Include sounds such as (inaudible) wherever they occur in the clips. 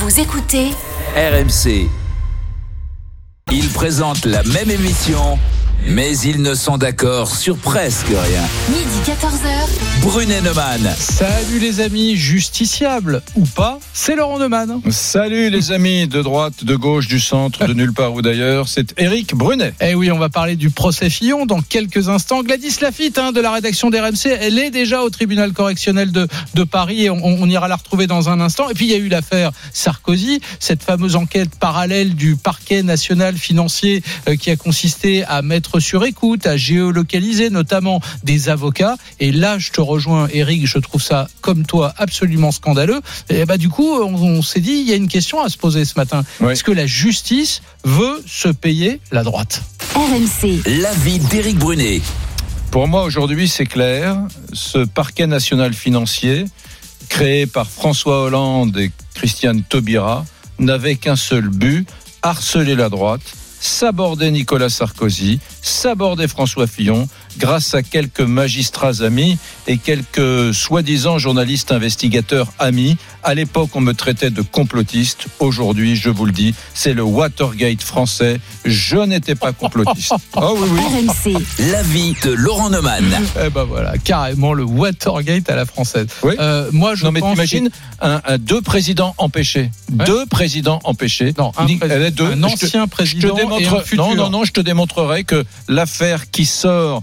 Vous écoutez RMC. Ils présentent la même émission, mais ils ne sont d'accord sur presque rien. midi 14h. Brunet Neumann. Salut les amis, justiciables ou pas, c'est Laurent Neumann. Salut les amis de droite, de gauche, du centre, de nulle part ou d'ailleurs, c'est Eric Brunet. Eh oui, on va parler du procès Fillon dans quelques instants. Gladys Lafitte hein, de la rédaction d'RMC, elle est déjà au tribunal correctionnel de, de Paris et on, on ira la retrouver dans un instant. Et puis il y a eu l'affaire Sarkozy, cette fameuse enquête parallèle du parquet national financier euh, qui a consisté à mettre sur écoute, à géolocaliser notamment des avocats. Et là, je te rejoins Eric, je trouve ça comme toi absolument scandaleux. Et bah du coup, on, on s'est dit, il y a une question à se poser ce matin. Oui. Est-ce que la justice veut se payer la droite? RMC. L'avis d'Éric Brunet. Pour moi aujourd'hui c'est clair, ce parquet national financier créé par François Hollande et Christiane Taubira n'avait qu'un seul but, harceler la droite, saborder Nicolas Sarkozy, saborder François Fillon grâce à quelques magistrats amis et quelques soi-disant journalistes investigateurs amis. À l'époque, on me traitait de complotiste. Aujourd'hui, je vous le dis, c'est le Watergate français. Je n'étais pas complotiste. Oh (laughs) oui, oui. RMC. L'avis de Laurent Neumann. Eh ben voilà, carrément le Watergate à la française. Oui. Euh, moi, je Non mais t'imagines un, un- deux présidents empêchés, Ouais. deux présidents empêchés. Non, un, Ni- prés- elle est deux. un Je te- ancien je te président et un futur. non, non, non, je te démontrerai que l'affaire qui sort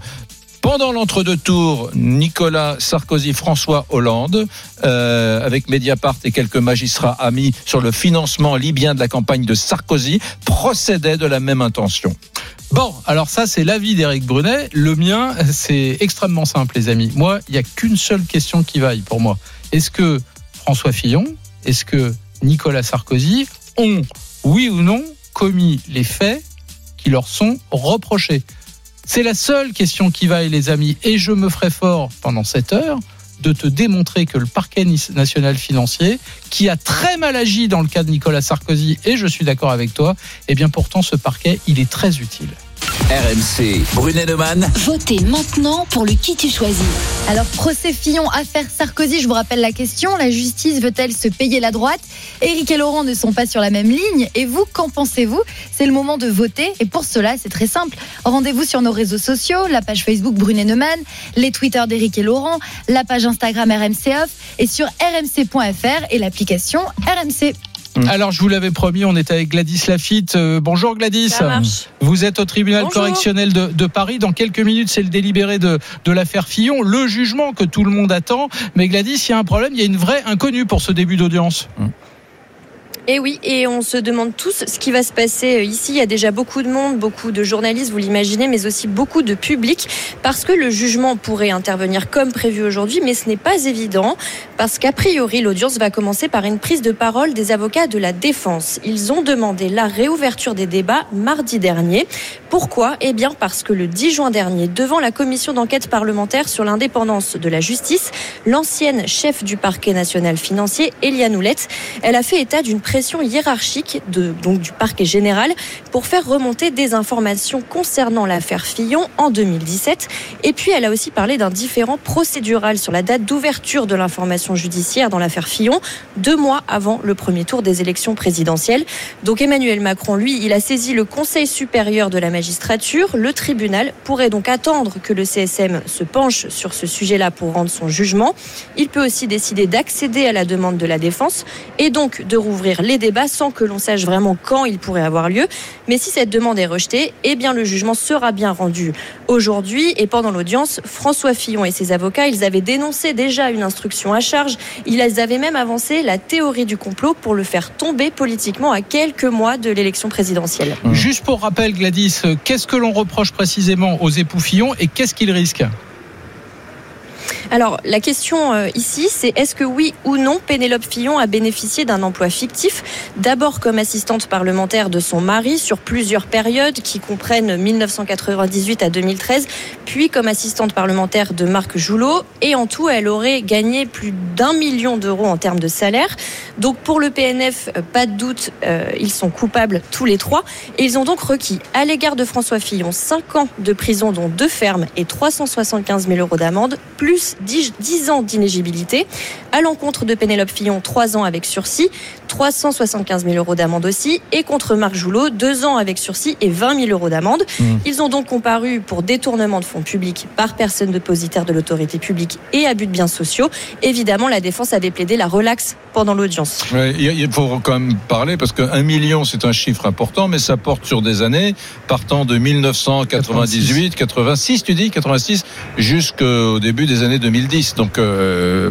pendant l'entre-deux tours, Nicolas Sarkozy, François Hollande, euh, avec Mediapart et quelques magistrats amis sur le financement libyen de la campagne de Sarkozy, procédaient de la même intention. Bon, alors ça, c'est l'avis d'Éric Brunet. Le mien, c'est extrêmement simple, les amis. Moi, il n'y a qu'une seule question qui vaille pour moi. Est-ce que François Fillon, est-ce que Nicolas Sarkozy ont, oui ou non, commis les faits qui leur sont reprochés C'est la seule question qui vaille, les amis. Et je me ferai fort pendant cette heure de te démontrer que le parquet national financier, qui a très mal agi dans le cas de Nicolas Sarkozy, et je suis d'accord avec toi, eh bien pourtant ce parquet, il est très utile. RMC. Brunet Neumann. Votez maintenant pour le qui tu choisis. Alors, procès Fillon, affaire Sarkozy, je vous rappelle la question. La justice veut-elle se payer la droite? Éric et Laurent ne sont pas sur la même ligne. Et vous, qu'en pensez-vous? C'est le moment de voter. Et pour cela, c'est très simple. Rendez-vous sur nos réseaux sociaux, la page Facebook Brunet Neumann, les Twitter d'Éric et Laurent, la page Instagram RMC Off et sur rmc.fr et l'application RMC. Alors, je vous l'avais promis, on est avec Gladys Lafitte. Euh, bonjour Gladys. Vous êtes au tribunal Bonjour. correctionnel de, de Paris. Dans quelques minutes, c'est le délibéré de, de l'affaire Fillon, le jugement que tout le monde attend. Mais Gladys, il y a un problème, il y a une vraie inconnue pour ce début d'audience. Et oui, et on se demande tous ce qui va se passer euh, ici. Il y a déjà beaucoup de monde, beaucoup de journalistes, vous l'imaginez, mais aussi beaucoup de public, parce que le jugement pourrait intervenir comme prévu aujourd'hui, mais ce n'est pas évident, parce qu'a priori, l'audience va commencer par une prise de parole des avocats de la défense. Ils ont demandé la réouverture des débats mardi dernier. Pourquoi? Eh bien, parce que le 10 juin dernier, devant la commission d'enquête parlementaire sur l'indépendance de la justice, l'ancienne chef du parquet national financier, Eliane Houlette, elle a fait état d'une pression hiérarchique du parquet général pour faire remonter des informations concernant l'affaire Fillon en 2017. Et puis elle a aussi parlé d'un différent procédural sur la date d'ouverture de l'information judiciaire dans l'affaire Fillon, deux mois avant le premier tour des élections présidentielles. Donc Emmanuel Macron, lui, il a saisi le Conseil supérieur de la Le tribunal pourrait donc attendre que le CSM se penche sur ce sujet-là pour rendre son jugement. Il peut aussi décider d'accéder à la demande de la défense et donc de rouvrir les débats sans que l'on sache vraiment quand il pourrait avoir lieu. Mais si cette demande est rejetée, eh bien le jugement sera bien rendu aujourd'hui. Et pendant l'audience, François Fillon et ses avocats, ils avaient dénoncé déjà une instruction à charge. Ils avaient même avancé la théorie du complot pour le faire tomber politiquement à quelques mois de l'élection présidentielle. Juste pour rappel, Gladys, qu'est-ce que l'on reproche précisément aux époux Fillon et qu'est-ce qu'ils risquent? Alors, la question euh, ici, c'est est-ce que oui ou non Pénélope Fillon a bénéficié d'un emploi fictif, d'abord comme assistante parlementaire de son mari sur plusieurs périodes qui comprennent 1998 à 2013, puis comme assistante parlementaire de Marc Joulot, et en tout, elle aurait gagné plus d'un million d'euros en termes de salaire. Donc pour le PNF, euh, pas de doute, euh, ils sont coupables tous les trois, et ils ont donc requis à l'égard de François Fillon 5 ans de prison, dont deux fermes et 375 000 euros d'amende, plus 10, 10 ans d'inégibilité. À l'encontre de Pénélope Fillon, 3 ans avec sursis, 375 000 euros d'amende aussi. Et contre Marc Joulot, 2 ans avec sursis et 20 000 euros d'amende. Mmh. Ils ont donc comparu pour détournement de fonds publics par personne dépositaire de l'autorité publique et abus de biens sociaux. Évidemment, la défense avait plaidé la relaxe pendant l'audience. Ouais, il faut quand même parler parce qu'un million, c'est un chiffre important, mais ça porte sur des années partant de 1998, 86, tu dis 86, jusqu'au début des années 2010. Donc euh,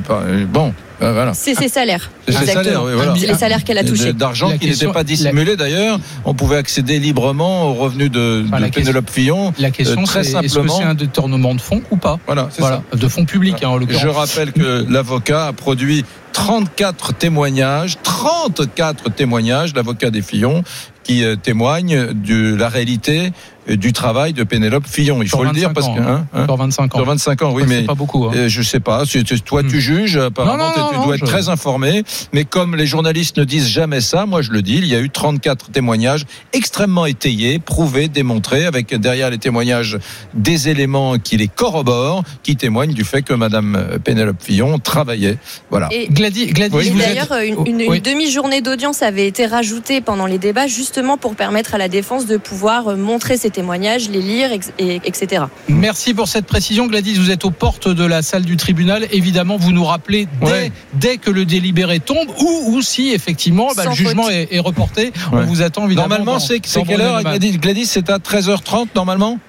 bon, euh, voilà. C'est ses salaires. C'est ses salaires, oui, voilà. C'est les salaires qu'elle a touchés. D'argent qui n'était pas dissimulé d'ailleurs. On pouvait accéder librement aux revenus de, Enfin, de la question- Pénélope Fillon. La question, Euh, très c'est est-ce que simplement- c'est un détournement de fonds ou pas Voilà, c'est Voilà, de fonds publics hein, en Je l'occurrence. rappelle que l'avocat a produit 34 témoignages, 34 témoignages, l'avocat des Fillons, qui euh, témoignent de la réalité euh, du travail de Pénélope Fillon. Il faut le dire 25 parce ans, que hein, hein, Sur 25 ans. sur 25 ans, oui, mais c'est pas beaucoup. hein. euh, je sais pas. Toi, tu Hmm. juges. Apparemment, Non, non, tu non, dois je- être très informé. Mais comme les journalistes ne disent jamais ça, moi, je le dis. Il y a eu 34 témoignages extrêmement étayés, prouvés, démontrés, avec derrière les témoignages des éléments qui les corroborent, qui témoignent du fait que Madame Pénélope Fillon travaillait. Voilà. Et Gladys, Gladys, Oui, Et vous d'ailleurs, êtes- une, une- demi-journée d'audience avait été rajoutée pendant les débats, justement pour permettre à la défense de pouvoir euh, montrer ses témoignages, les lire, et- etc. Merci pour cette précision. Gladys, vous êtes aux portes de la salle du tribunal. Évidemment, vous nous rappelez dès, Ouais. dès que le délibéré tombe ou, ou si effectivement bah, le jugement est, est reporté. On vous attend évidemment. Normalement, c'est quelle heure Gladys, c'est à 13h30 normalement?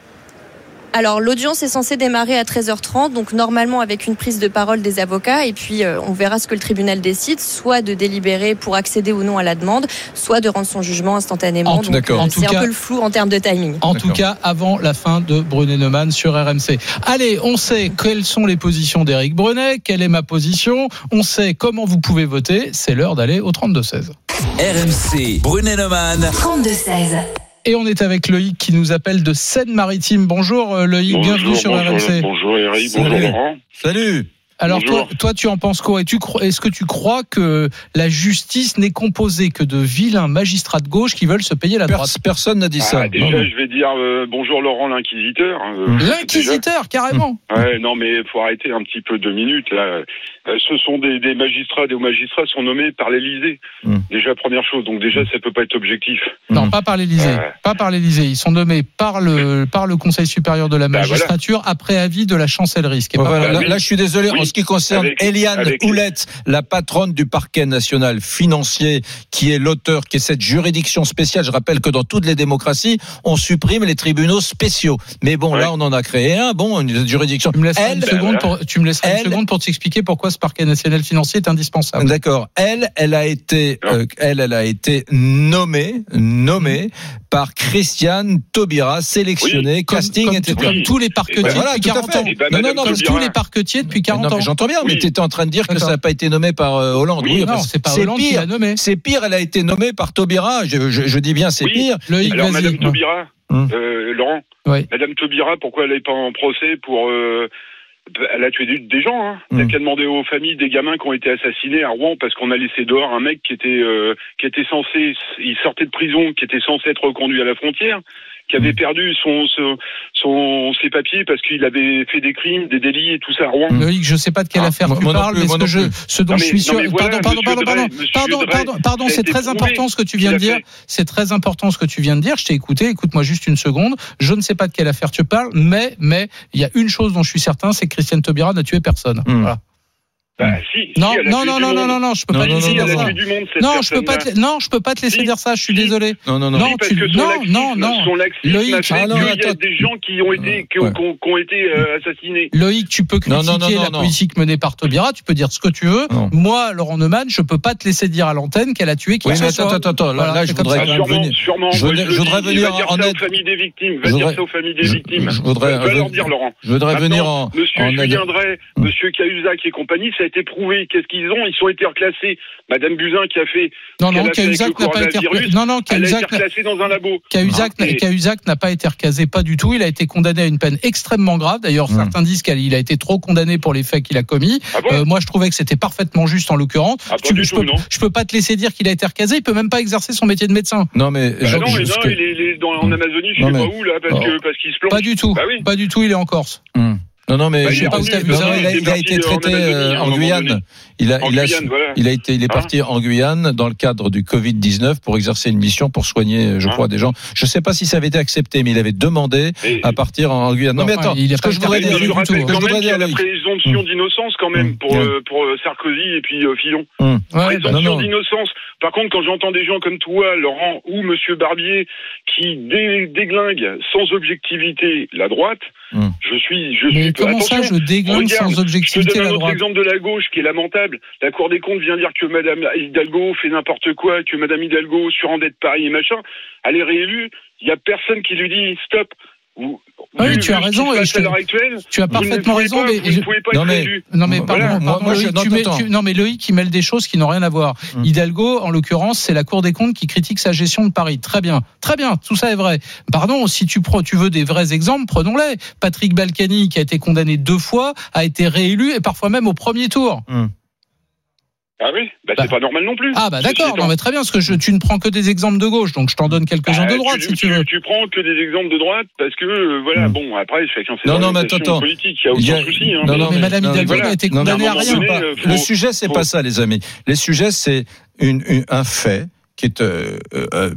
Alors, l'audience est censée démarrer à 13h30, donc normalement avec une prise de parole des avocats, et puis euh, on verra ce que le tribunal décide, soit de délibérer pour accéder ou non à la demande, soit de rendre son jugement instantanément. En tout- Donc, d'accord. euh, c'est cas- un peu le flou en termes de timing. En tout cas, avant la fin de Brunet-Neumann sur RMC. Allez, on sait quelles sont les positions d'Éric Brunet, quelle est ma position, on sait comment vous pouvez voter. C'est l'heure d'aller au 32-16. RMC, Brunet-Neumann. 32-16. Et on est avec Loïc qui nous appelle de Seine-Maritime. Bonjour euh, Loïc, bienvenue sur bonjour, RMC. Bonjour Eric, Salut. bonjour Laurent. Salut Alors toi, Bonjour. toi, tu en penses quoi? Est-ce que tu crois que la justice n'est composée que de vilains magistrats de gauche qui veulent se payer la droite? Personne n'a dit ça. Ah, déjà, Non, non. je vais dire euh, bonjour Laurent l'inquisiteur. Euh, Mmh. L'inquisiteur, carrément. déjà. Ouais, non, mais faut arrêter un petit peu deux minutes là. Euh, Ce sont des, des magistrats, des hauts magistrats sont nommés par l'Élysée. Mmh. Déjà première chose, donc déjà ça peut pas être objectif. Non, Mhm. pas par l'Élysée. Ouais. Pas par l'Élysée. Ils sont nommés par le par le Conseil supérieur de la Bah, magistrature après avis de la chancellerie. Ce qui est Bon, pas voilà, mal. là, je suis désolé. Oui. En ce qui concerne Avec- Eliane avec- Houlette, la patronne du parquet national financier, qui est l'auteur, qui est cette juridiction spéciale. Je rappelle que dans toutes les démocraties, on supprime les tribunaux spéciaux. Mais bon, Ouais. là, on en a créé un. Bon, une juridiction. Tu me laisseras Elle, une seconde bah, pour tu me laisseras Elle- une seconde pour t'expliquer pourquoi ce parquet national financier est indispensable. D'accord. Elle, elle a été, euh, elle, elle a été nommée, nommée par Christiane Taubira, sélectionnée, Comme, casting, comme- etc. comme tous les parquetiers ben voilà, depuis tout à 40 fait. ans. Ben, Non, non, non, Taubira- tous les parquetiers depuis 40 Non, mais ans. j'entends bien, mais Oui. tu étais en train de dire que ça n'a pas été nommé par euh, Hollande. Oui, Non, c'est pas Hollande qui pire. l'a nommé. C'est pire, elle a été nommée par Taubira. Je, je- je dis bien, c'est Oui. pire. Loïc, Alors. Madame Taubira, Hum. euh, Laurent, Oui. Madame Taubira, pourquoi elle n'est pas en procès pour euh, elle a tué des, gens. Hein. Il n'y a qu'à demander aux familles des gamins qui ont été assassinés à Rouen parce qu'on a laissé dehors un mec qui était euh, qui était censé, il sortait de prison, qui était censé être reconduit à la frontière, qui avait perdu son, son, son ses papiers parce qu'il avait fait des crimes, des délits et tout ça à Rouen. Loïc, je sais pas de quelle Ah, affaire moi- tu moi parles, mais ce, que je, ce dont Non, je suis sûr. voilà, pardon, pardon, pardon, pardon, pardon, pardon, c'est très important ce que tu viens de dire. C'est très important ce que tu viens de dire. Je t'ai écouté. Écoute-moi juste une seconde. Je ne sais pas de quelle affaire tu parles, mais, mais, il y a une chose dont je suis certain, c'est que Christiane Taubira n'a tué personne. Voilà. Bah, si, si, Non, non, non, non, non, non, non, je peux Non, pas te non, laisser Si, dire ça. du monde, Non, je peux pas te, non, je peux pas te laisser Si. dire ça. Je suis Si. désolé. Non, non, non. Non, tu- non, laxisme, non, non. son laxisme Loïc, a fait ah non, qu'il y a des gens qui ont été, qui ont, Ouais. qui ont- qui ont été euh, assassinés. Loïc, tu peux Non, critiquer non, non, non, la non. politique menée par Taubira, tu peux dire ce que tu veux. Non. Moi, Laurent Neumann, je peux pas te laisser dire à l'antenne qu'elle a tué qui Oui, que mais ce soit. attends, attends, attends. Là, c'est je voudrais venir. sûrement. je voudrais- venir va dire en ça aide. aux familles des victimes. Va Je dire voudrais- ça aux familles des victimes. je voudrais- Va leur dire, Laurent. Je voudrais venir en, Monsieur. Julien Drey. Monsieur Cahuzac et compagnie, ça été prouvé. Qu'est-ce qu'ils ont? Ils ont été reclassés. Madame Buzyn qui a fait, Non, non, Cahuzac n'a pas été coronavirus, recla- Non, non, elle a été Cahuzac n'a- reclassée dans un labo. Cahuzac, Ah, Cahuzac n'a pas été recasé, pas du tout. Il a été condamné à une peine extrêmement grave. D'ailleurs, Mm. certains disent qu'il a été trop condamné pour les faits qu'il a commis. Ah Euh, moi, je trouvais que c'était parfaitement juste en l'occurrence. Ah, je, tout, peux, non. je peux pas te laisser dire qu'il a été recasé. Il peut même pas exercer son métier de médecin. Non, mais Bah je- non, il est, en Amazonie, je Non, sais pas où, là, parce Oh. qu'il se plante. Pas du tout. Bah. Pas du tout. Il est en Corse. Non, non, mais Bah, je sais pas il a, il été parti traité en euh, en Guyane. Il a, En il a, Guyane, voilà. il a été, il est Hein parti en Guyane dans le cadre du Covid 19 pour exercer une mission pour soigner, je Hein crois, des gens. Je sais pas si ça avait été accepté, mais il avait demandé Et- à partir en Guyane. Non, Non, mais attends, il a ce que je voudrais dire, je quand même voudrais qu'il y a la présomption Hum. d'innocence quand même Hum. pour, euh, pour euh, Sarkozy et puis euh, Fillon. Hum. Présomption d'innocence. Par contre, quand j'entends des gens comme toi, Laurent, ou Monsieur Barbier, qui dé- déglinguent sans objectivité la droite, Hum. je suis, je Mais suis. comment ça, je déglingue regarde, sans Je te objectivité donne la un autre droite exemple de la gauche qui est lamentable. La Cour des comptes vient dire que Madame Hidalgo fait n'importe quoi, que Madame Hidalgo surendette Paris et machin. Elle est réélue. Il y a personne qui lui dit stop. Vous, Oui, vu- tu as raison, se et passe je te- à l'heure actuelle, Tu as parfaitement raison, pas- mais vous je- ne pouvez pas Non, mais-. Non mais Voilà, pardon, moi- pardon, moi, je- Loïc, non, tu mets- attends. tu- non mais Loïc qui mêle des choses qui n'ont rien à voir. Hum. Hidalgo, en l'occurrence, c'est la Cour des comptes qui critique sa gestion de Paris. Très bien, très bien, tout ça est vrai. Pardon, si tu prends, tu veux des vrais exemples, prenons-les. Patrick Balkany, qui a été condamné deux fois, a été réélu et parfois même au premier tour. Ah oui, bah, Bah. c'est pas normal non plus. Ah bah d'accord, non mais très bien, parce que je, tu ne prends que des exemples de gauche, donc je t'en donne quelques-uns Bah, de droite si tu veux. Tu prends que des exemples de droite parce que euh, voilà, Hmm. bon après chacun ses Non, non, mais attends. politiques, il y a Il y a- aucun souci. Hein, non, mais- non, mais Madame non, Hidalgo voilà. a été Non, mais condamnée à rien. donné, pas- euh, le sujet, c'est faut- pas ça, les amis. Les sujets, c'est une, une- un fait qui est euh, euh,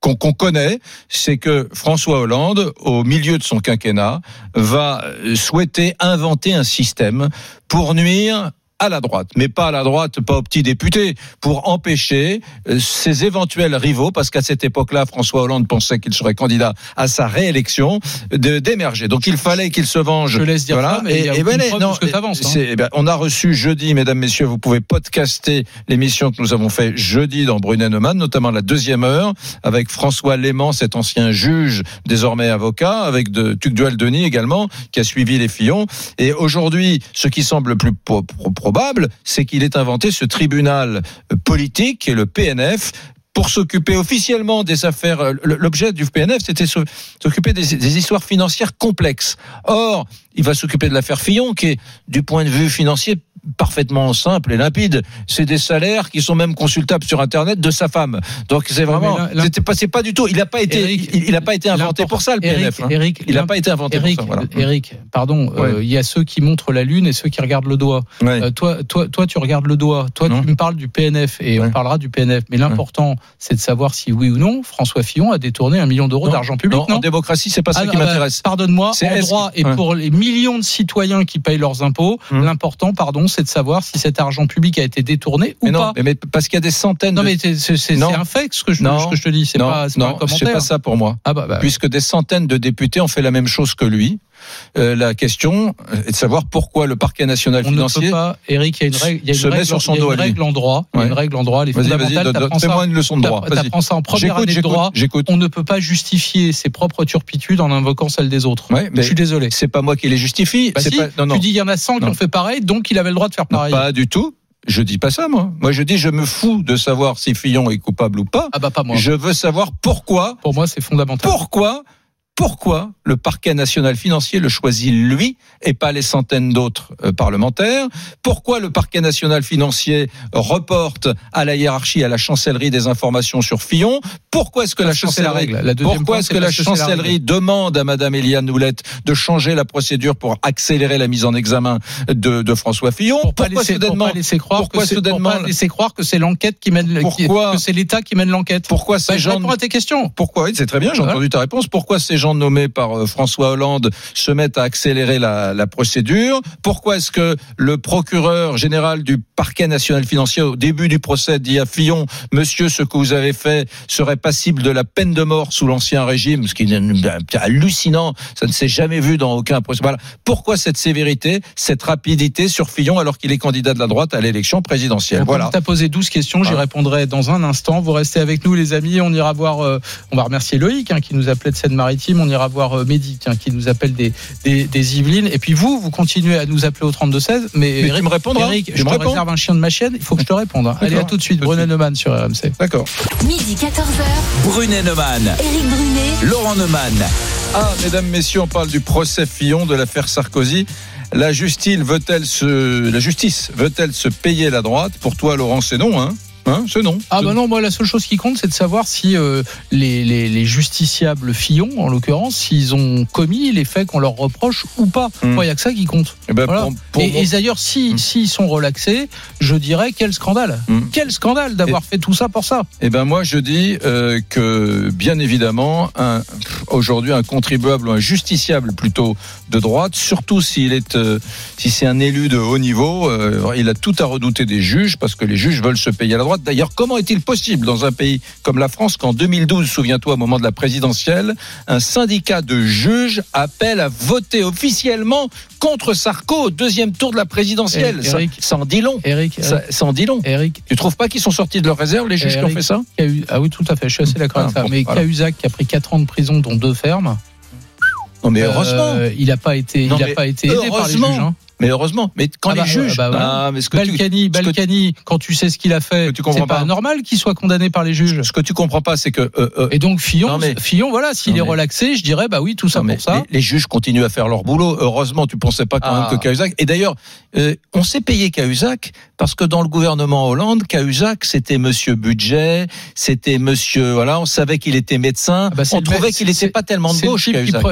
qu'on connaît, c'est que François Hollande, au milieu de son quinquennat, va souhaiter inventer un système pour nuire à la droite, mais pas à la droite, pas aux petits députés, pour empêcher euh, ses éventuels rivaux, parce qu'à cette époque-là, François Hollande pensait qu'il serait candidat à sa réélection, de d'émerger. Donc il fallait qu'il se venge. Je laisse dire ça, mais il y a voilà, preuve de ce que hein. c'est- eh ben, on a reçu jeudi, mesdames, messieurs, vous pouvez podcaster l'émission que nous avons fait jeudi dans Brunet Neumann, notamment la deuxième heure, avec François Léman, cet ancien juge, désormais avocat, avec de Tugdual Denis également, qui a suivi les Fillons. Et aujourd'hui, ce qui semble le plus po- pro- probable, c'est qu'il ait inventé ce tribunal euh, politique, est le PNF, pour s'occuper officiellement des affaires. euh, L'objet du PNF, c'était s'o- s'occuper des, des histoires financières complexes. Or, il va s'occuper de l'affaire Fillon, qui est, du point de vue financier, parfaitement simple et limpide. C'est des salaires qui sont même consultables sur Internet de sa femme. Donc c'est vraiment, c'était pas, c'est pas du tout. Il n'a pas été, Eric, il, a pas été inventé pour ça le PNF. Eric, hein. Eric, il n'a pas été inventé Eric, pour ça. Voilà. Eric, pardon, euh, Ouais. il y a ceux qui montrent la lune et ceux qui regardent le doigt. Ouais. Euh, toi, toi, toi, tu regardes le doigt. Toi, Non. tu me parles du PNF et Ouais. on parlera du PNF. Mais l'important, c'est de savoir si oui ou non François Fillon a détourné un million d'euros d'argent public. Non, Non, en démocratie, c'est pas ça Ah, qui bah, m'intéresse. Pardonne-moi, C'est droit et pour les millions de citoyens qui payent leurs impôts, Hum. l'important, pardon, c'est de savoir si cet argent public a été détourné ou Mais non, pas. mais, mais parce qu'il y a des centaines Non, de mais c'est un fait ce que je, Non. ce que je te dis. C'est pas, pas un non, c'est commentaire. pas ça pour moi. Ah bah, bah, Puisque des centaines de députés ont fait la même chose que lui. Euh, la question est de savoir pourquoi le parquet national on ne financier. peut pas, Eric, il y a une règle, il y a une règle, sur son il y a dos une règle en droit. Il y a une règle en droit, les fondamentales. fais-moi une leçon de droit. T'apprends ça en première année de j'écoute, droit. On ne peut pas justifier ses propres turpitudes en invoquant celles des autres. Ouais, mais Je suis désolé. c'est pas moi qui les justifie. Bah c'est si, pas, non, non. Tu dis il y en a 100 qui ont fait pareil, donc il avait le droit de faire pareil. pas du tout. Je dis pas ça, moi. Moi, je dis, je me fous de savoir si Fillon est coupable ou pas. Ah bah pas moi. Je veux savoir pourquoi, Pour moi, c'est fondamental. pourquoi, pourquoi le parquet national financier le choisit lui et pas les centaines d'autres euh, parlementaires? Pourquoi le parquet national financier reporte à la hiérarchie, à la chancellerie des informations sur Fillon? Pourquoi est-ce que la chancellerie. La pourquoi est-ce que la demande à Madame Eliane Houlette de changer la procédure pour accélérer la mise en examen de, de François Fillon? Pour pas Pourquoi pour pas laisser croire pourquoi que c'est, pour soudainement- pas laisser croire que c'est l'enquête qui mène, le- qui- Pourquoi- que c'est l'État qui mène l'enquête? Pourquoi ces Bah, gens réponds à tes questions. pourquoi? Oui, c'est très bien, j'ai entendu ta réponse. Pourquoi ces gens nommés par euh, François Hollande se mettent à accélérer la, la procédure Pourquoi est-ce que le procureur général du parquet national financier au début du procès dit à Fillon, monsieur, ce que vous avez fait serait passible de la peine de mort sous l'ancien régime, ce qui est hallucinant, ça ne s'est jamais vu dans aucun procès. Voilà. Pourquoi cette sévérité, cette rapidité sur Fillon alors qu'il est candidat de la droite à l'élection présidentielle? Donc, Voilà. Tu as posé 12 questions, j'y Ah. répondrai dans un instant. Vous restez avec nous, les amis. On ira voir, euh, on va remercier Loïc hein, qui nous appelait de Seine-Maritime. On ira voir euh, Mehdi tiens, qui nous appelle des, des, des Yvelines. Et puis vous, vous continuez à nous appeler au 32-16. Mais, Mais Eric, tu me répondras Eric, je me réponds réserve un chien de ma chienne. Il faut que je te réponde. hein. Allez, à tout de suite. Brunet. Neumann sur RMC. D'accord. Midi 14h. Brunet Neumann, Éric Brunet. Laurent Neumann. Ah, mesdames, messieurs, on parle du procès Fillon, de l'affaire Sarkozy. La justice veut-elle se, la justice veut-elle se payer la droite? Pour toi, Laurent, c'est non, hein? Hein, c'est non. Ah bah non, moi la seule chose qui compte, c'est de savoir si euh, les, les, les justiciables Fillon, en l'occurrence, s'ils ont commis les faits qu'on leur reproche ou pas. Il y a que ça qui compte. Eh ben, Voilà. pour- pour et, et d'ailleurs, si Hmm. s'ils sont relaxés, je dirais quel scandale. Hmm. Quel scandale d'avoir fait tout ça pour ça. Eh ben moi je dis euh, que bien évidemment aujourd'hui un contribuable ou un justiciable plutôt de droite, surtout s'il est euh, si c'est un élu de haut niveau, il a tout à redouter des juges parce que les juges veulent se payer à la droite. D'ailleurs, comment est-il possible dans un pays comme la France qu'en 2012, souviens-toi, au moment de la présidentielle, un syndicat de juges appelle à voter officiellement contre Sarko au deuxième tour de la présidentielle? Ça- Eric. ça, en dit long. Eric, Ça, ça en dit long. Eric, Tu trouves pas qu'ils sont sortis de leur réserve, les juges qui ont Eric. fait ça? ah oui, tout à fait, je suis assez d'accord avec Ah, ça. bon, Mais voilà. Cahuzac, qui a pris 4 ans de prison, dont deux fermes, Non mais euh, heureusement. il n'a pas été, Non, il a mais pas été aidé par les juges. hein. Mais heureusement, mais quand Ah les bah, juges, bah, voilà. Ah, mais ce que tu, Balkany, que- Balkany, quand tu sais ce qu'il a fait, tu comprends c'est pas, pas. normal qu'il soit condamné par les juges. ce que tu comprends pas, c'est que euh, euh, Et donc Fillon, Non, mais- Fillon, voilà, s'il est mais- relaxé, je dirais bah oui, tout ça non, mais pour ça. Les, les juges continuent à faire leur boulot. Heureusement, tu pensais pas quand Ah. même que Cahuzac. Et d'ailleurs, euh, on s'est payé Cahuzac parce que dans le gouvernement Hollande, Cahuzac, c'était Monsieur Budget, c'était Monsieur, voilà, on savait qu'il était médecin. Ah bah, on trouvait qu'il n'était pas tellement de gauche.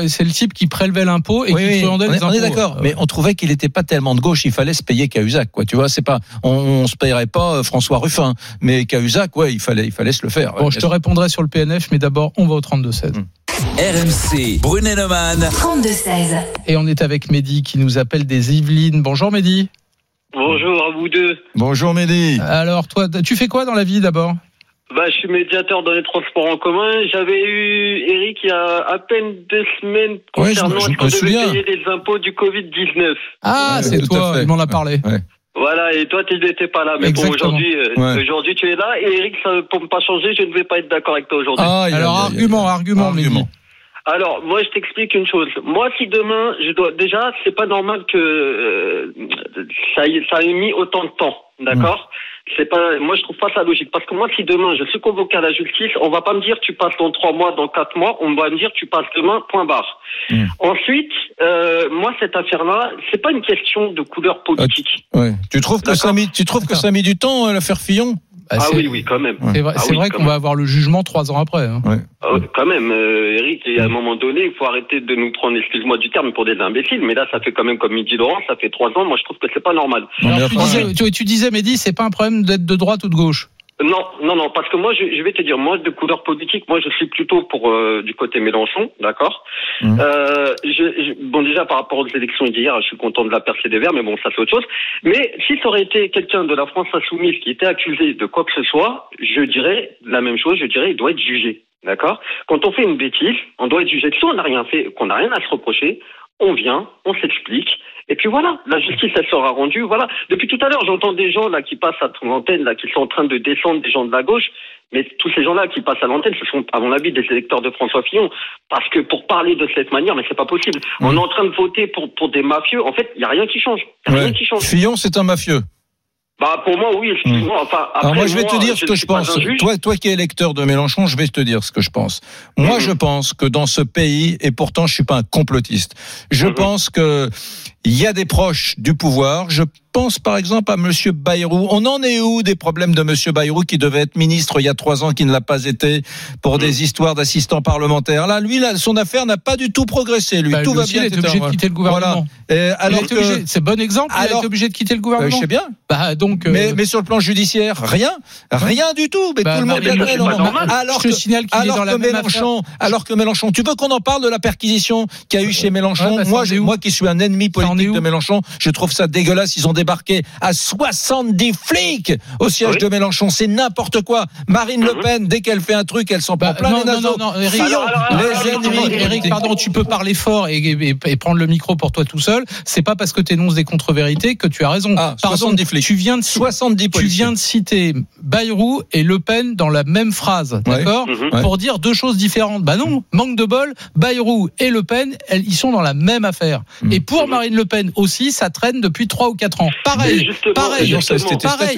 c'est le type qui prélevait l'impôt et Oui, qui oui, truandait on est, on est d'accord, mais on trouvait qu'il n'était pas tellement de gauche. Il fallait se payer Cahuzac, quoi. Tu vois, c'est pas, on, on se payerait pas euh, François Ruffin, mais Cahuzac, ouais, il fallait, il fallait se le faire. Bon, Ouais, je te répondrai sur le PNF, mais d'abord, on va au 32-16. Mm. RMC, Brunet-Neumann. 32-16. Et on est avec Mehdi qui nous appelle des Yvelines. Bonjour Mehdi. Bonjour à vous deux. Bonjour Mehdi. Alors, toi, tu fais quoi dans la vie d'abord? Bah, je suis médiateur dans les transports en commun. J'avais eu Eric il y a à peine deux semaines Ouais, je me- concernant je ce me devait souviens. payer les impôts du Covid-19. Ah, Ouais, c'est toi, il m'en a parlé. Ouais. Voilà, et toi, tu n'étais pas là. Mais bon, Exactement. aujourd'hui, euh, Ouais. aujourd'hui, tu es là. Et Eric, ça, pour ne pas changer, je ne vais pas être d'accord avec toi aujourd'hui. Ah, Alors, argument, argument, Argument. Alors, moi, je t'explique une chose. Moi, si demain, je dois déjà, c'est pas normal que euh, ça, ait- ça ait mis autant de temps, d'accord? C'est pas, moi, je trouve pas ça logique parce que moi, si demain je suis convoqué à la justice, on va pas me dire tu passes dans trois mois, dans quatre mois, on va me dire tu passes demain, point barre. Mm. Ensuite, euh, moi, cette affaire-là, c'est pas une question de couleur politique. Ouais. Tu trouves que ça a mis, tu trouves que ça a mis du temps euh, l'affaire Fillon? Bah, Ah c'est- oui, oui, quand même. C'est vrai, Ah oui, vrai qu'on va avoir le jugement trois ans après. hein. Ah oui, quand même, euh, Eric, et à un moment donné, il faut arrêter de nous prendre, excuse-moi du terme, pour des imbéciles. Mais là, ça fait quand même comme midi Laurent, ça fait trois ans. Moi, je trouve que c'est pas normal. Alors, tu, disais, tu, tu disais, Mehdi, c'est pas un problème d'être de droite ou de gauche. Non, non, non, parce que moi, je, je vais te dire, moi, de couleur politique, moi, je suis plutôt pour euh, du côté Mélenchon, d'accord. Mhm. Euh, je, je- bon, déjà par rapport aux élections d'hier, je suis content de la percée des Verts, mais bon, ça c'est autre chose. Mais si ça aurait été quelqu'un de la France insoumise qui était accusé de quoi que ce soit, je dirais la même chose. Je dirais, il doit être jugé, d'accord. Quand on fait une bêtise, on doit être jugé. Si on n'a rien fait, qu'on n'a rien à se reprocher, on vient, on s'explique. Et puis voilà, la justice, elle sera rendue. Voilà. Depuis tout à l'heure, j'entends des gens là qui passent à ton antenne, là, qui sont en train de descendre des gens de la gauche. Mais tous ces gens-là qui passent à l'antenne, ce sont, à mon avis, des électeurs de François Fillon. Parce que pour parler de cette manière, mais c'est pas possible. On est en train de voter pour, pour des mafieux. En fait, il n'y a rien qui change. A ouais. rien qui change. Fillon, c'est un mafieux. Bah, pour moi, oui, excuse-moi. Enfin, après, Alors moi, je vais te dire ce que je pense. Toi, toi qui es électeur de Mélenchon, je vais te dire ce que je pense. Moi, Mhm. je pense que dans ce pays, et pourtant, je suis pas un complotiste. Je Mhm. pense que il y a des proches du pouvoir. Je pense par exemple à Monsieur Bayrou. On en est où des problèmes de Monsieur Bayrou qui devait être ministre il y a trois ans, qui ne l'a pas été pour des histoires d'assistants parlementaires? Là, lui, là, son affaire n'a pas du tout progressé. Lui, Bah, tout lui va aussi, bien. il etc. obligé de quitter le gouvernement. Alors c'est bon exemple, il été obligé de quitter le Euh, gouvernement. je sais bien. Bah, donc, euh, Mais, mais sur le plan judiciaire, rien, rien du tout. Mais bah, tout le monde est normal. Alors je que- signale qu'il est dans la même Mélenchon, alors que Mélenchon, tu veux qu'on en parle de la perquisition qu'il y a eu chez Mélenchon? Ouais, bah, Moi, est moi qui suis un ennemi est politique de Mélenchon, je trouve ça dégueulasse. Ils ont débarqué à 70 flics au siège Oui. de Mélenchon. C'est n'importe quoi. Marine Le Mhm. Pen, dès qu'elle fait un truc, elle s'en Bah, prend plein non, les non, naseaux. non, non, Eric, Fillon, Alors, alors, alors, les ennemis. Eric, pardon, tu peux parler fort et, et- et prendre le micro pour toi tout seul. C'est pas parce que tu énonces des contre-vérités que tu as raison. Ah, pardon, 70 flics. tu viens de 70 tu viens de citer Bayrou et Le Pen dans la même phrase, Ouais. d'accord Mhm. Ouais. Pour dire deux choses différentes. Bah non, manque de bol, Bayrou et Le Pen, elles, ils sont dans la même affaire. Mhm. Et pour Marine Le Pen aussi, ça traîne depuis 3 ou 4 ans. Pareil. Pareil, non, Pareil.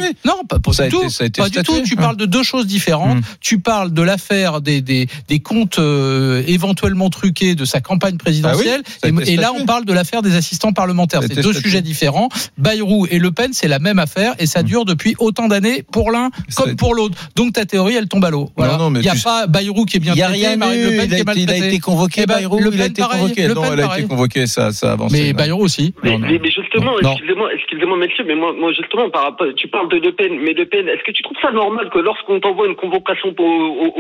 pas, pas du tout. été Pas du tout. Tu Ouais. parles de deux choses différentes. Mm. Tu parles de l'affaire des, des, des comptes euh, éventuellement truqués de sa campagne présidentielle. Ah et, et là, on parle de l'affaire des assistants parlementaires. C'est deux statué. sujets différents. Bayrou et Le Pen, c'est la même affaire et ça dure depuis autant d'années pour l'un comme pour l'autre. Donc ta théorie, elle tombe à l'eau. Voilà. non, mais Il n'y a tu- pas Bayrou qui est bien traité, rien Marine Le. Pen Il qui a, est mal été, il a traité. été convoqué, Bayrou. Le il a été convoqué. Le Non, il a été convoqué, ça, ça a avancé. Mais. Bayrou aussi. Mais, Non, non. mais- mais justement, excusez-moi, excusez-moi, messieurs, mais moi, moi justement, par rapport, tu parles de Le Pen, mais Le Pen, est-ce que tu trouves ça normal que lorsqu'on t'envoie une convocation pour- au-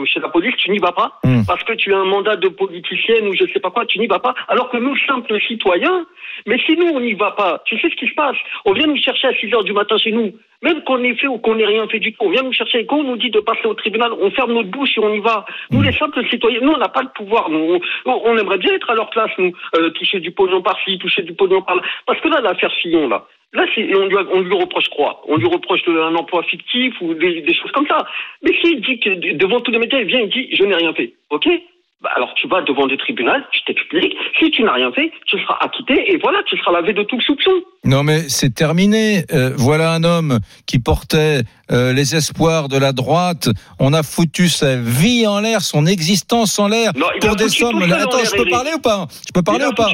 au- chez la police, tu n'y vas pas Hmm. parce que tu as un mandat de politicienne ou je sais pas quoi, tu n'y vas pas, alors que nous, simples citoyens, mais si nous on n'y va pas, tu sais ce qui se passe? On vient nous chercher à 6 heures du matin chez nous, même qu'on ait fait ou qu'on ait rien fait du tout, on vient nous chercher et quand on nous dit de passer au tribunal, on ferme notre bouche et on y va. Nous, les simples citoyens, nous on n'a pas le pouvoir, nous, on, aimerait bien être à leur place, nous, euh, toucher du pognon par-ci, toucher du pognon par-là, parce que là, l'affaire Fillon, là. Là, on, lui, on lui reproche quoi? On lui reproche un emploi fictif ou des, des choses comme ça. Mais s'il dit que de- devant tous les médias, il vient, il dit je n'ai rien fait. Ok? Alors tu vas devant des tribunaux, tu t'expliques. Si tu n'as rien fait, tu seras acquitté et voilà, tu seras lavé de tout soupçon. Non, mais c'est terminé. Euh, voilà un homme qui portait euh, les espoirs de la droite. On a foutu sa vie en l'air, son existence en l'air pour des sommes. Attends, je peux parler ou pas? Je peux parler ou pas?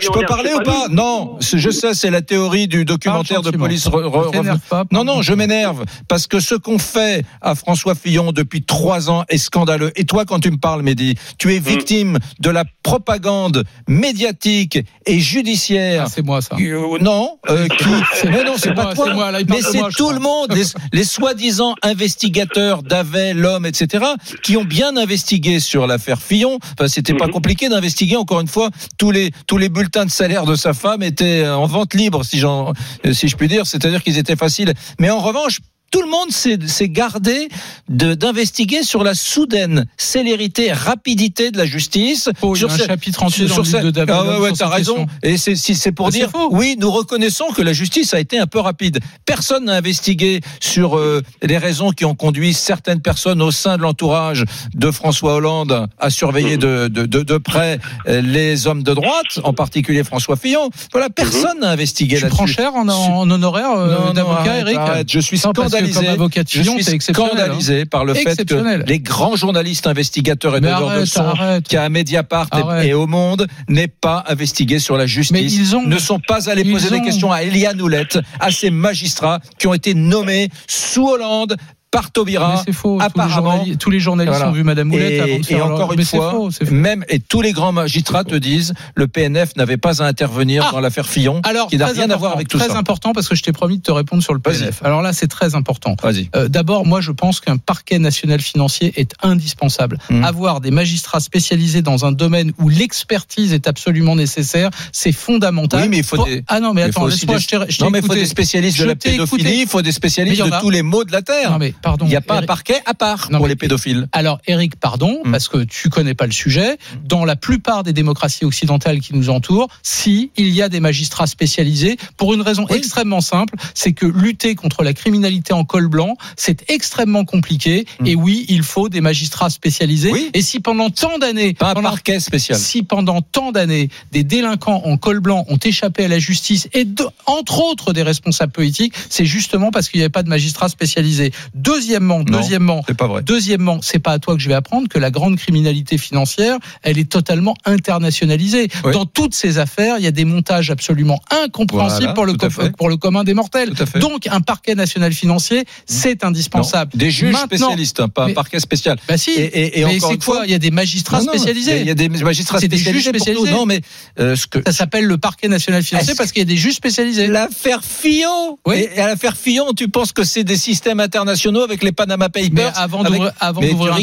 Je peux parler ou pas. Non, je sais, c'est la théorie du documentaire de gentiment. police. re- re- Ne t'énerve pas, non, non, je m'énerve parce que ce qu'on fait à François Fillon depuis trois ans est scandaleux. Et toi, quand tu me parles, Mehdi, tu Mm. es victime de la propagande médiatique et judiciaire Ah, c'est moi ça. euh, non, euh, qui, C'est- mais non, c'est pas moi, toi. moi, là, mais c'est tout crois. le monde, les, (laughs) les soi-disant investigateurs d'Avel, l'homme, etc., qui ont bien investigué sur l'affaire Fillon. Enfin, c'était pas Mhm. compliqué d'investiguer. Encore une fois, tous les tous les bulletins de salaire de sa femme étaient en vente libre, si j'en, si je puis dire. C'est-à-dire qu'ils étaient faciles. Mais en revanche. Tout le monde s'est gardé d'investiguer sur la soudaine célérité, rapidité de la justice. Oh, il y sur a un ce- chapitre entier dans le sur livre de David Ah ouais, Hobbes ouais, sur t'as raison. question. Et c'est si c'est pour c'est dire, faux. oui, nous reconnaissons que la justice a été un peu rapide. Personne n'a investigué sur euh, les raisons qui ont conduit certaines personnes au sein de l'entourage de François Hollande à surveiller de, de, de, de près euh, les hommes de droite, en particulier François Fillon. Voilà, personne n'a investigué Tu prends là-dessus. cher en, en honoraire euh, d'avocat, Eric arrête. Je suis que scandalisé. Je suis c'est exceptionnel. hein. scandalisé par le fait que les grands journalistes investigateurs et donneurs de arrête. qu'à Mediapart et- Arrête. et au Monde n'aient pas investigué sur la justice. Mais ils ont- ne sont pas allés poser des questions à Eliane Houlette, à ces magistrats qui ont été nommés sous Hollande par Taubira. c'est faux. Tous les, apparemment. journalistes, tous les journalistes Voilà. ont vu Madame Moulette Et, avant de et faire leur- encore une Mais fois, faux, même et tous les grands magistrats te disent le PNF n'avait pas à intervenir Ah. dans l'affaire Fillon, Alors, qui n'a très rien à voir avec tout très ça. important parce que je t'ai promis de te répondre sur le. PNF. Alors là, c'est très important. Vas-y. Euh, D'abord, moi, je pense qu'un parquet national financier est indispensable. Mhm. Avoir des magistrats spécialisés dans un domaine où l'expertise est absolument nécessaire, c'est fondamental. Oui, mais il faut Pour- des- Ah non, mais attends, laisse-moi, des- je Non, mais il faut des spécialistes de la pédophilie, il faut des spécialistes de tous les maux de la terre. Non, mais pardon. Il n'y a pas un Eric. parquet à part Non, pour mais- les pédophiles. Alors, Eric, pardon, Mm. parce que tu connais pas le sujet. Dans la plupart des démocraties occidentales qui nous entourent, si il y a des magistrats spécialisés, pour une raison Oui. extrêmement simple, c'est que lutter contre la criminalité en col blanc, c'est extrêmement compliqué. Mm. Et oui, il faut des magistrats spécialisés. Oui. Et si pendant tant d'années, Pas un parquet spécial. si pendant tant d'années, des délinquants en col blanc ont échappé à la justice et de- entre autres des responsables politiques, c'est justement parce qu'il n'y avait pas de magistrats spécialisés. Deuxièmement, Non. deuxièmement, C'est pas vrai. Deuxièmement, c'est pas à toi que je vais apprendre que la grande criminalité financière, elle est totalement internationalisée. Oui. Dans toutes ces affaires, il y a des montages absolument incompréhensibles Voilà, pour, le com- pour commun des mortels. Donc, un parquet national financier, c'est Non, indispensable. Des juges Maintenant- spécialistes, hein, pas un parquet spécial. Bah si. Et, et- et mais c'est quoi Il y a des magistrats Non, spécialisés. Il y, a- il y a des magistrats C'est des juges spécialisés. tout. Non, mais euh, ce que Ça s'appelle le parquet national financier Est-ce- parce qu'il y a des juges spécialisés. L'affaire Fillon. Oui. Et, et à l'affaire Fillon, tu penses que c'est des systèmes internationaux avec les Panama Papers Mais avant d'ouvrir tu un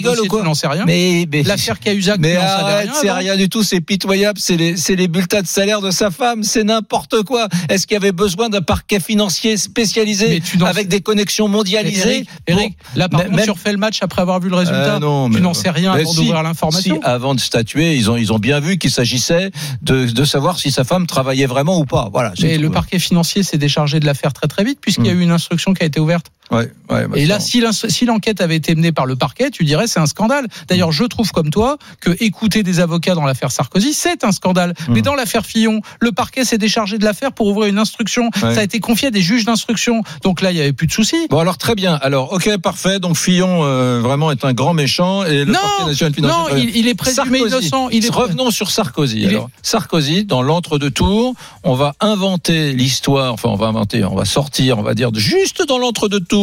dossier, tu n'en sais rien. Mais, mais- L'affaire Cahuzac, tu Mais n'en savais arrête, rien. c'est rien du tout, c'est pitoyable, c'est les, c'est les bulletins de salaire de sa femme, c'est n'importe quoi. Est-ce qu'il y avait besoin d'un parquet financier spécialisé tu n'en avec des connexions mondialisées Eric, Eric, là par contre, même- tu refais le match après avoir vu le résultat. Euh, non, tu n'en sais rien avant si, d'ouvrir l'information. Si, avant de statuer, ils ont, ils ont bien vu qu'il s'agissait de, de savoir si sa femme travaillait vraiment ou pas. Voilà. Mais le parquet financier s'est déchargé de l'affaire très très vite puisqu'il y a Hmm. eu une instruction qui a été ouverte. Ouais, ouais, bah, Et là, ça, si l'enquête avait été menée par le parquet, tu dirais c'est un scandale. D'ailleurs, je trouve comme toi que écouter des avocats dans l'affaire Sarkozy, c'est un scandale. Hmm. Mais dans l'affaire Fillon, le parquet s'est déchargé de l'affaire pour ouvrir une instruction. Ouais. Ça a été confié à des juges d'instruction. Donc là, il y avait plus de soucis. Bon alors très bien. Alors ok parfait. Donc Fillon euh, vraiment est un grand méchant et le Non, parquet national financier. non, il, il est présumé Sarkozy. innocent. Il est Revenons sur Sarkozy. Est- Alors, Sarkozy, dans l'entre-deux-tours, on va inventer l'histoire, enfin on va inventer, on va sortir, on va dire juste dans l'entre-deux-tours,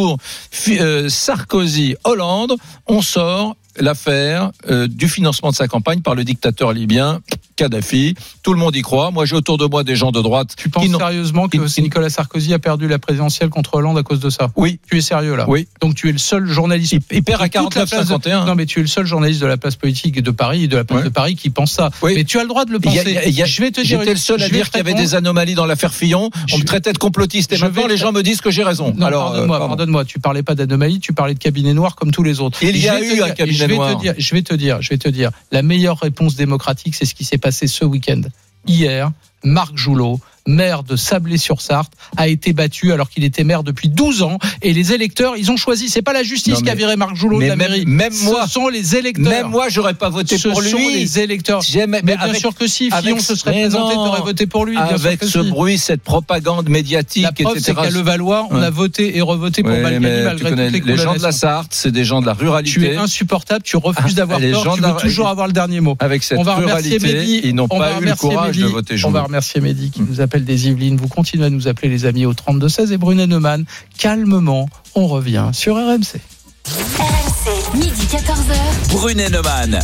Euh, Sarkozy-Hollande, on sort l'affaire euh, du financement de sa campagne par le dictateur libyen Kadhafi. Tout le monde y croit. Moi j'ai autour de moi des gens de droite Tu penses sérieusement que qui- Nicolas Sarkozy a perdu la présidentielle contre Hollande à cause de ça? Oui, Tu es sérieux là? Oui. Donc tu es le seul journaliste. Il, il perd à de toute la place de- 49-51. Non, mais tu es le seul journaliste de la place politique de Paris et de la place Ouais. de Paris qui pense ça. Oui. Mais tu as le droit de le penser. il y a- il y a- je vais te dire. J'étais le seul à dire qu'il y avait des anomalies dans l'affaire Fillon. On Je- me traitait de complotiste et maintenant vais les gens me disent que j'ai raison. Non, Alors, pardonne-moi, euh, pardon. pardonne-moi. Tu parlais pas d'anomalie, tu parlais de cabinet noir comme tous les autres. Il y a eu un cabinet noir. Je vais te dire, je vais te dire. La meilleure réponse démocratique, c'est ce qui s'est passé ce week-end. Hier, Marc Joulot, maire de Sablé-sur-Sarthe, a été battu alors qu'il était maire depuis 12 ans. Et les électeurs, ils ont choisi. C'est pas la justice qui a viré Marc Joulot de la mairie. même Ce moi- sont les électeurs. Même moi, j'aurais pas voté Ce pour lui. sont les électeurs. Mais, mais bien avec, sûr que si, avec Fillon se serait présenté, t'aurais voté pour lui. Avec ce si. bruit, cette propagande médiatique, La preuve, c'est etc. qu'à Levallois, on Ouais. a voté et revoté pour Ouais, Balkany malgré toutes les les gens de la. Sarthe, c'est des gens de la Tu es ruralité. insupportable, tu refuses Ah, d'avoir tort, gens tu veux toujours avoir le dernier mot. Avec cette ruralité, ils n'ont pas eu le courage de voter On va remercier Mehdi qui nous appelle des Yvelines. Vous continuez à nous appeler les amis au 32-16 et Brunet Neumann. Calmement, on revient sur RMC. RMC, midi 14h. Brunet Neumann.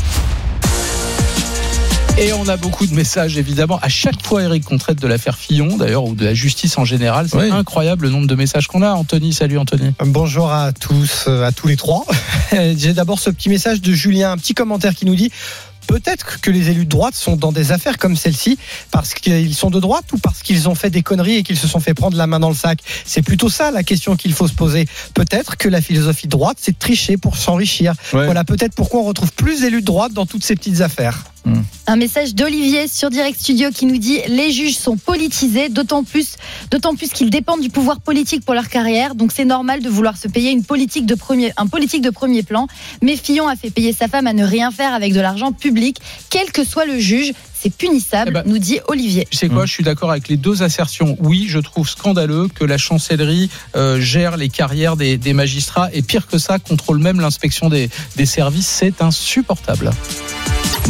Et on a beaucoup de messages, évidemment. À chaque fois, Eric, qu'on traite de l'affaire Fillon, d'ailleurs, ou de la justice en général, c'est Oui. incroyable le nombre de messages qu'on a. Anthony, salut Anthony. Bonjour à tous, euh, à tous les trois. (laughs) J'ai d'abord ce petit message de Julien, un petit commentaire qui nous dit Peut-être que les élus de droite sont dans des affaires comme celle-ci parce qu'ils sont de droite ou parce qu'ils ont fait des conneries et qu'ils se sont fait prendre la main dans le sac. C'est plutôt ça la question qu'il faut se poser. Peut-être que la philosophie de droite, c'est de tricher pour s'enrichir. Ouais. Voilà peut-être pourquoi on retrouve plus d'élus de droite dans toutes ces petites affaires. Un message d'Olivier sur Direct Studio qui nous dit les juges sont politisés, d'autant plus, d'autant plus qu'ils dépendent du pouvoir politique pour leur carrière. Donc c'est normal de vouloir se payer une politique de premier, un politique de premier plan. Mais Fillon a fait payer sa femme à ne rien faire avec de l'argent public, quel que soit le juge. C'est punissable, Eh ben, nous dit Olivier. Tu sais Mmh. quoi, je suis d'accord avec les deux assertions. Oui, je trouve scandaleux que la chancellerie euh, gère les carrières des, des magistrats et pire que ça, contrôle même l'inspection des, des services. C'est insupportable.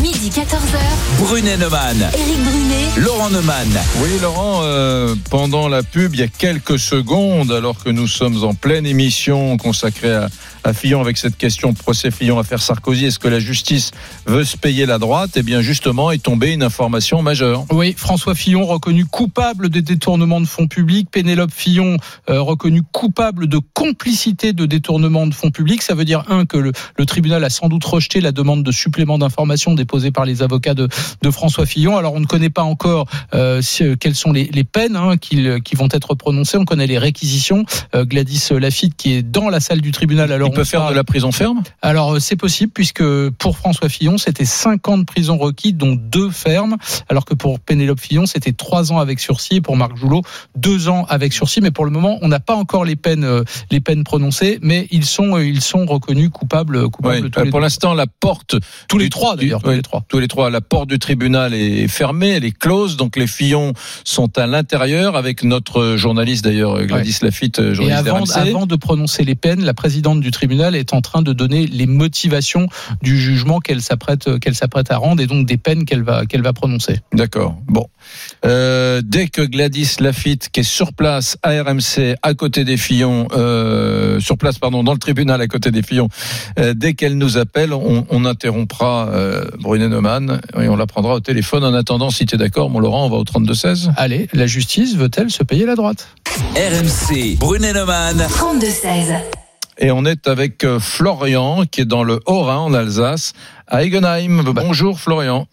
Midi 14h. Brunet Neumann. Éric Brunet. Laurent Neumann. Oui, Laurent, euh, pendant la pub, il y a quelques secondes, alors que nous sommes en pleine émission consacrée à, à Fillon avec cette question procès Fillon affaire Sarkozy, est-ce que la justice veut se payer la droite? Eh bien, justement, est tombée une information majeure. Oui, François Fillon reconnu coupable de détournement de fonds publics, Pénélope Fillon euh, reconnu coupable de complicité de détournement de fonds publics. Ça veut dire un que le, tribunal a sans doute rejeté la demande de supplément d'information déposée par les avocats de, François Fillon. Alors on ne connaît pas encore euh, euh, quelles sont les, peines hein, qu'il- qui vont être prononcées. On connaît les réquisitions. Euh, Gladys Lafitte qui est dans la salle du tribunal. Alors Il peut faire sera- de la prison ferme alors euh, c'est possible puisque pour François Fillon c'était 5 ans de prison requis dont deux fermes. Alors que pour Pénélope Fillon c'était 3 ans avec sursis. Et pour Marc Joulot 2 ans avec sursis. Mais pour le moment on n'a pas encore les peines euh, les peines prononcées. Mais ils sont euh, ils sont reconnus coupables coupables Oui, tous, les, Pour l'instant, la porte tous les trois d'ailleurs tous oui, les trois. tous les trois, la porte du tribunal est fermée, elle est close, donc les Fillons sont à l'intérieur avec notre journaliste d'ailleurs Gladys Lafitte, Et journaliste avant de prononcer les peines, la présidente du tribunal est en train de donner les motivations du jugement qu'elle s'apprête qu'elle s'apprête à rendre et donc des peines qu'elle va qu'elle va prononcer. D'accord. Bon. Euh, dès que Gladys Lafitte, qui est sur place à RMC, à côté des Fillons, euh, sur place, pardon, dans le tribunal à côté des Fillons, euh, dès qu'elle nous appelle, on, on interrompra euh, Brunet Neumann et on la prendra au téléphone. En attendant, si tu es d'accord, mon Laurent, on va au 32-16. Allez, la justice veut-elle se payer la droite? RMC. Brunet Neumann. 32-16. Et on est avec euh, Florian, qui est dans le Haut-Rhin, en Alsace, à Egenheim. Bonjour Florian.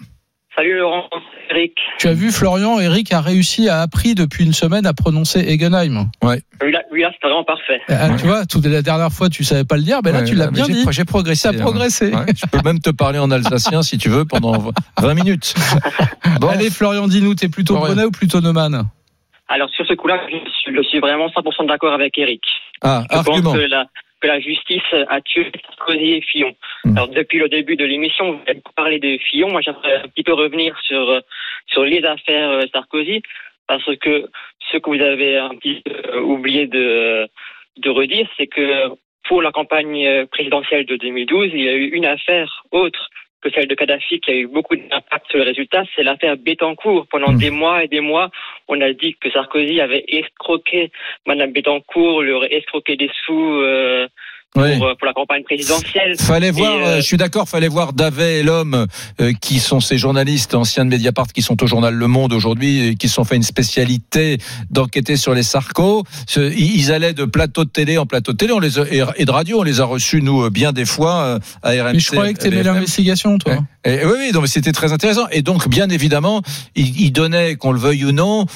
Salut Laurent, Eric. Tu as vu, Florian, Eric a réussi, a appris depuis une semaine à prononcer Egenheim. Oui, là, oui, là c'était vraiment parfait. Ah, tu vois, tout, la dernière fois, tu savais pas le dire, mais là, Ouais, tu l'as bien dit. J'ai progressé. T'as hein. progressé. Ouais, je peux même te parler en alsacien si tu veux pendant 20 minutes. (laughs) Bon. Allez, Florian, dis-nous, t'es plutôt. Brunet ou plutôt Neumann Alors sur ce coup-là, je suis, je suis vraiment 100% d'accord avec Eric. Ah, Je argument. pense que la, que la justice a tué Sarkozy et Fillon. Hmm. Alors depuis le début de l'émission, vous avez parlé de Fillon. Moi, j'aimerais un petit peu revenir sur euh, sur les affaires euh, Sarkozy, parce que ce que vous avez un petit peu euh, oublié de de redire, c'est que pour la campagne présidentielle de 2012, il y a eu une affaire autre que celle de Kadhafi qui a eu beaucoup d'impact sur le résultat, c'est l'affaire Bettencourt. Pendant Hmm. des mois et des mois, on a dit que Sarkozy avait escroqué Madame Bettencourt, lui aurait escroqué des sous euh, pour, Oui. euh, pour la campagne présidentielle. Fallait voir, Et, euh, euh, je suis d'accord, fallait voir Davet et l'homme euh, qui sont ces journalistes anciens de Mediapart qui sont au journal Le Monde aujourd'hui et qui se sont fait une spécialité d'enquêter sur les sarcos. Ce- Ils allaient de plateau de télé en plateau de télé on les a- et de radio, on les a reçus nous euh, bien des fois euh, à RMC. Mais je croyais que tu aimais BFM. l'investigation, toi. Et oui, oui, donc c'était très intéressant. Et donc, bien évidemment, il, il donnait, qu'on le veuille ou non,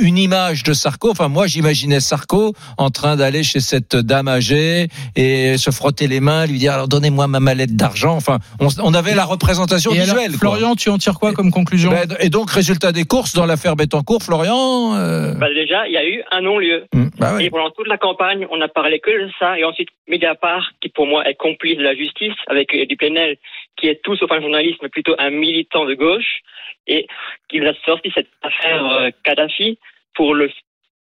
une image de Sarko. Enfin, moi, j'imaginais Sarko en train d'aller chez cette dame âgée et se frotter les mains, lui dire alors donnez-moi ma mallette d'argent. Enfin, on, on avait la représentation Et alors, visuelle. quoi. Florian, tu en tires quoi comme conclusion Ben, et donc, résultat des courses dans l'affaire Bettencourt, Florian. euh, bah, déjà, il y a eu un non-lieu. hum, bah ouais. Et pendant toute la campagne, on n'a parlé que de ça. Et ensuite, Mediapart, qui pour moi est complice de la justice, avec Eddie Plenel, qui est tout sauf un journaliste, mais plutôt un militant de gauche, et qui nous a sorti cette affaire euh, Kadhafi pour le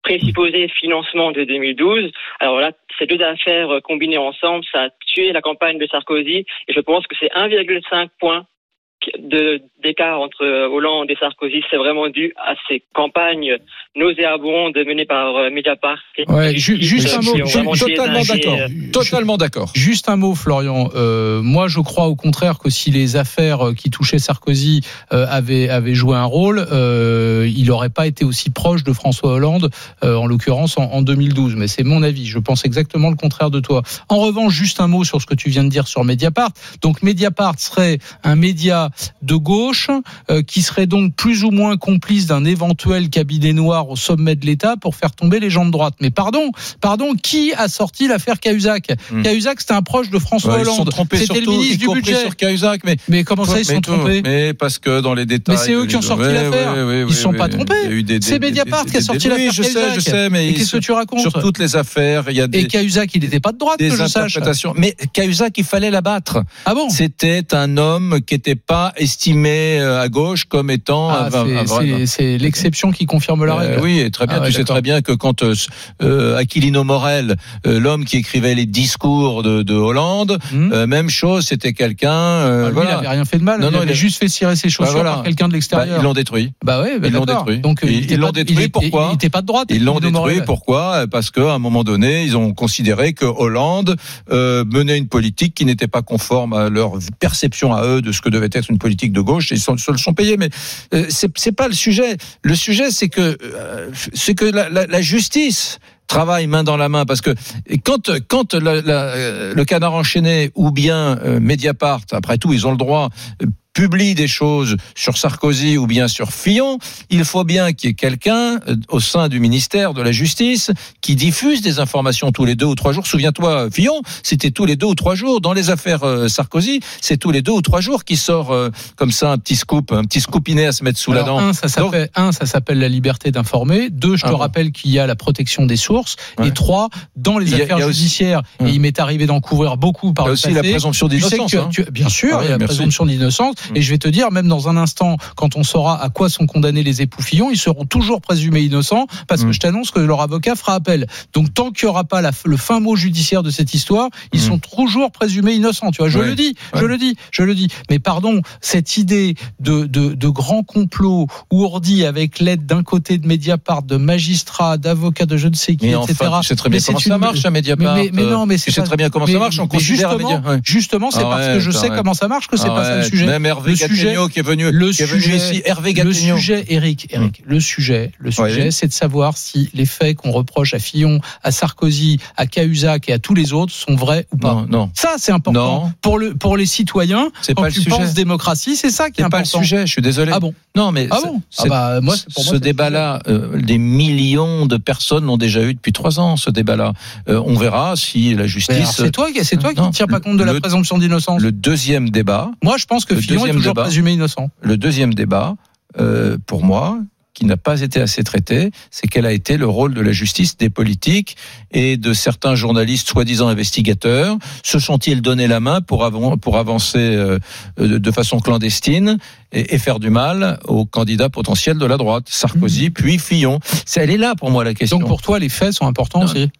présupposé financement de 2012. Alors là, ces deux affaires euh, combinées ensemble, ça a tué la campagne de Sarkozy. Et je pense que c'est 1,5 point d'écart entre Hollande et Sarkozy, c'est vraiment dû à ces campagnes nauséabondes menées par euh, Mediapart. Ouais, ju- juste un mot, Totalement d'accord. Totalement d'accord. Juste un mot, Florian. Euh, moi, je crois au contraire que si les affaires qui touchaient Sarkozy euh, avaient, avaient joué un rôle, euh, il n'aurait pas été aussi proche de François Hollande, euh, en l'occurrence en, en 2012. Mais c'est mon avis. Je pense exactement le contraire de toi. En revanche, juste un mot sur ce que tu viens de dire sur Mediapart. Donc, Mediapart serait un média de gauche euh, qui serait donc plus ou moins complice d'un éventuel cabinet noir au sommet de l'État pour faire tomber les gens de droite. Mais pardon, pardon, qui a sorti l'affaire Cahuzac Hmm. Cahuzac, c'était un proche de François Ouais, Hollande. C'était le ministre du budget. sur Cahuzac, mais Mais comment ça, ils se sont tout, trompés Mais parce que dans les détails. Mais c'est eux qui ont sorti l'affaire. Ils ouais, sont pas trompés. C'est Mediapart qui a sorti l'affaire Oui, je sais, Cahuzac. je sais, mais Et qu'est-ce que tu racontes sur toutes les affaires, il y a Et des, Cahuzac, il n'était pas de droite, que je sache. Mais Cahuzac, il fallait l'abattre. Ah bon? C'était un homme qui n'était pas estimé euh, à gauche comme étant. Ah, c'est- l'exception qui confirme la Euh, règle. oui, très bien. Ah ouais, tu sais très bien que quand euh, Aquilino Morel, euh, l'homme qui écrivait les discours de, de Hollande, Hmm. même chose, c'était quelqu'un. euh, Ah, lui, voilà. Il avait rien fait de mal. Non, il non, avait il a- juste fait cirer ses chaussures Bah, voilà. par quelqu'un de Bah, l'extérieur. ils l'ont détruit. Bah ouais, bah Ils l'ont détruit. Donc Ils- l'ont détruit, pourquoi Il n'était pas de droite. Ils l'ont détruit. Pourquoi? Parce qu'à un moment donné, ils ont considéré que Hollande menait une politique qui n'était pas conforme à leur perception à eux de ce que devait être une politique de gauche. Ils se le sont payés. Mais euh, c'est pas le sujet. Le sujet, c'est que euh, que la, justice travaille main dans la main parce que quand euh, le canard enchaîné ou bien euh, Mediapart, après tout, ils ont le droit. Publie des choses sur Sarkozy ou bien sur Fillon, il faut bien qu'il y ait quelqu'un euh, au sein du ministère de la Justice qui diffuse des informations tous les deux ou trois jours. Souviens-toi, Fillon, c'était tous les deux ou trois jours. Dans les affaires euh, Sarkozy, c'est tous les deux ou trois jours qu'il sort euh, comme ça un petit scoop, un petit scoopinet à se mettre sous Alors, la dent. Un, ça s'appelle, un, ça s'appelle la liberté d'informer. Deux, je te Ah bon. rappelle qu'il y a la protection des sources. Ouais. Et trois, dans les a- affaires aussi- judiciaires, Hum. et il m'est arrivé d'en couvrir beaucoup par Il y a le aussi la passé, présomption tu sais d'innocence. hein. bien sûr, Ah oui, il y a la merci. présomption d'innocence. Et je vais te dire, même dans un instant, quand on saura à quoi sont condamnés les époux Fillon, ils seront toujours présumés innocents parce que Hum. je t'annonce que leur avocat fera appel. Donc tant qu'il n'y aura pas la- le fin mot judiciaire de cette histoire, ils Hum. sont toujours présumés innocents. Tu vois, je Ouais. le dis, je le dis, je le dis. Mais pardon, cette idée de, de, de grand complot ourdi avec l'aide d'un côté de Mediapart, de magistrats, d'avocats, de je ne sais qui, Mais etc. enfin, tu sais très bien Mais comment ça une- marche à Mediapart. Mais, mais, mais non, mais tu c'est sais pas- très bien comment ça marche. On considère justement, ouais. justement, c'est parce que je sais comment ça marche que c'est pas ça le sujet. Hervé Le sujet- Gattegno qui est venu, le qui est venu sujet- ici. Hervé Le sujet, Eric, Eric, le sujet, le sujet, Oui. c'est de savoir si les faits qu'on reproche à Fillon, à Sarkozy, à Cahuzac et à tous les autres sont vrais ou pas. Non, non. Ça, c'est important Non. pour le pour les citoyens. C'est Quand pas le tu sujet. penses démocratie, c'est ça qui est C'est pas le important. sujet, je suis désolé. Ah bon Non, mais Ah bon Ah bah moi, pour ce le débat-là, euh, des millions de personnes l'ont déjà eu depuis trois ans. Ce débat-là, Euh, on verra si la justice. C'est toi, toi qui ne tire pas compte de la le- présomption d'innocence. Le deuxième débat, Moi, je pense que le Fillon est deuxième toujours débat. présumé innocent. le deuxième débat, euh, pour moi, qui n'a pas été assez traitée, c'est quel a été le rôle de la justice, des politiques et de certains journalistes soi-disant investigateurs. Se sont-ils donné la main pour, pour avancer euh, de façon clandestine et, et faire du mal aux candidats potentiels de la droite, Sarkozy puis Fillon C'est- Elle est là pour moi la question. Donc pour toi, les faits sont importants aussi.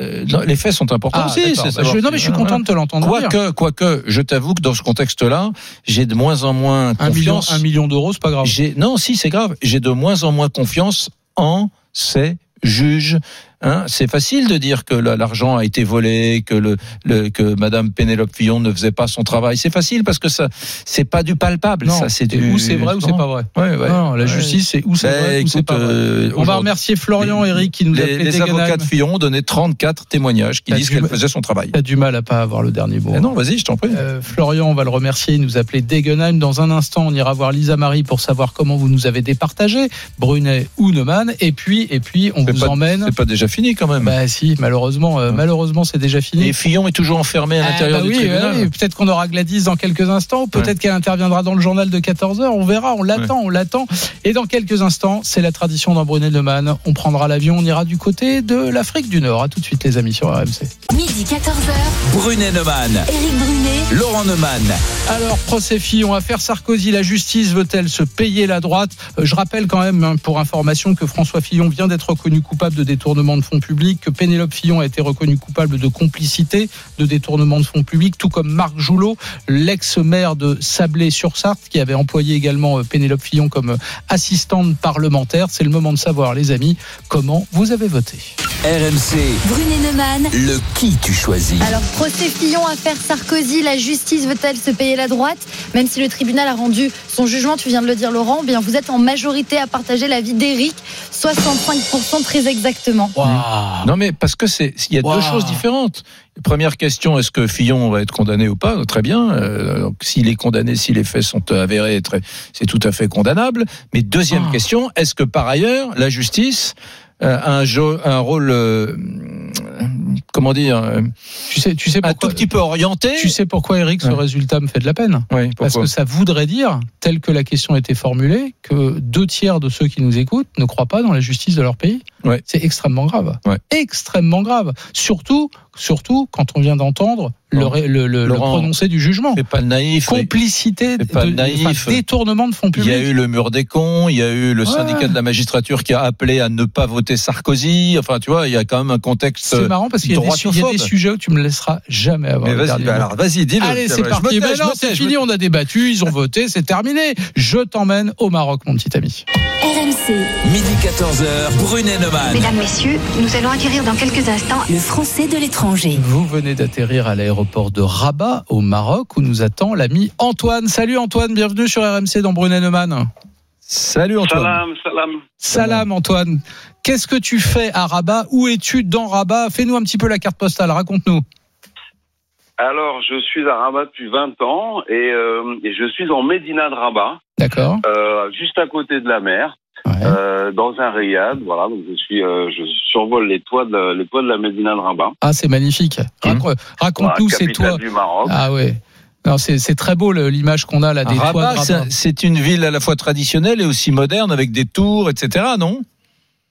Euh, les faits sont importants Ah, aussi. je- non, mais je suis content de te l'entendre. Quoique, quoique, je t'avoue que dans ce contexte-là, j'ai de moins en moins Un million, confiance. un million d'euros, c'est pas grave. Non, si c'est grave. J'ai de moins en moins confiance en ces juges. Hein, c'est facile de dire que la- l'argent a été volé, que le, le- que Madame Pénélope Fillon ne faisait pas son travail. C'est facile parce que ça, c'est pas du palpable. Non, ça, c'est du. ou c'est vrai ou c'est pas vrai. Ouais, ouais. Non, la justice, c'est ou c'est Ben, vrai ou c'est pas vrai. euh, On va remercier Florian, les- Eric, qui nous a Les, les avocats de Fillon ont donné 34 témoignages qui disent qu'elle faisait son travail. T'as du mal à pas avoir le dernier mot. Mais non, vas-y, je t'en prie. Euh, Florian, on va le remercier. Il nous appelait Degenheim. Dans un instant, on ira voir Lisa Marie pour savoir comment vous nous avez départagé, Brunet ou Neumann. Et puis, et puis, on vous pas- emmène. C'est pas déjà fini quand même. Bah si, malheureusement, euh, malheureusement, c'est déjà fini. Et Fillon est toujours enfermé à Ah, l'intérieur bah du oui, tribunal. peut-être qu'on aura Gladys dans quelques instants, peut-être qu'elle interviendra dans le journal de 14h, on verra, on l'attend, on l'attend. Et dans quelques instants, c'est la tradition dans Brunet Neumann, on prendra l'avion, on ira du côté de l'Afrique du Nord. À tout de suite les amis sur RMC. Midi 14h, Brunet Neumann, Éric Brunet, Laurent Neumann. Alors, procès Fillon, affaire Sarkozy, la justice veut-elle se payer la droite? Euh, Je rappelle quand même, hein, pour information, que François Fillon vient d'être reconnu coupable de détournement de fonds publics, que Pénélope Fillon a été reconnue coupable de complicité de détournement de fonds publics, tout comme Marc Joulot, l'ex-maire de Sablé-sur-Sarthe, qui avait employé également euh, Pénélope Fillon comme euh, assistante parlementaire. C'est le moment de savoir, les amis, comment vous avez voté. RMC, Brunet Neumann, le qui tu choisis. Alors, procès Fillon, affaire Sarkozy, la justice veut-elle se payer la droite? Même si le tribunal a rendu son jugement, tu viens de le dire Laurent, eh bien vous êtes en majorité à partager l'avis d'Éric, 65% très exactement. Non, mais parce que c'est, il y a Wow. deux choses différentes. Première question, est-ce que Fillon va être condamné ou pas? Très bien. Euh, donc, s'il est condamné, si les faits sont avérés, c'est tout à fait condamnable. Mais deuxième Ah. question, est-ce que par ailleurs, la justice un, jo- un rôle, euh, comment dire, euh, Tu sais, tu sais un pourquoi tout petit peu orienté Tu sais pourquoi, Eric, ce Ouais. résultat me fait de la peine? Oui, Parce que ça voudrait dire, tel que la question était formulée, que deux tiers de ceux qui nous écoutent ne croient pas dans la justice de leur pays. Ouais. C'est extrêmement grave. Extrêmement grave. Surtout, surtout quand on vient d'entendre le, le, le- le prononcé du jugement. C'est pas naïf. Complicité, pas de, naïf. enfin, détournement de fonds Il publics. y a eu le mur des cons, il y a eu le Ouais. syndicat de la magistrature qui a appelé à ne pas voter Sarkozy. Enfin, tu vois, il y a quand même un contexte. C'est marrant parce qu'il y, a des su- il y a des suyers où tu me laisseras jamais avoir. Mais vas-y, bah alors vas-y, dis-le. Allez, c'est parti. tais, Ben c'est fini, me on a débattu, ils ont voté, c'est terminé. Je t'emmène au Maroc, mon petit ami. RMC, Midi 14h, Brunet Neumann. Mesdames, Messieurs, nous allons acquérir dans quelques instants le français de l'étranger. Vous venez d'atterrir à l'aéroport de Rabat, au Maroc, où nous attend l'ami Antoine. Salut Antoine, bienvenue sur RMC dans Brunet Neumann. Salut Antoine. Salam, salam. Salam Antoine. Qu'est-ce que tu fais à Rabat? Où es-tu dans Rabat? Fais-nous un petit peu la carte postale, raconte-nous. Alors, je suis à Rabat depuis 20 ans et, euh, et je suis en Médina de Rabat, D'accord. euh, juste à côté de la mer, Ouais. euh, dans un riad. Voilà, donc je suis, euh, je survole les toits de la, les toits de la Médina de Rabat. Ah, c'est magnifique. Voilà, Raconte-nous, c'est capitale toi. du Maroc. Ah ouais. Non, c'est c'est très beau l'image qu'on a là des toits de Rabat, c'est- une ville à la fois traditionnelle et aussi moderne avec des tours, etc. Non?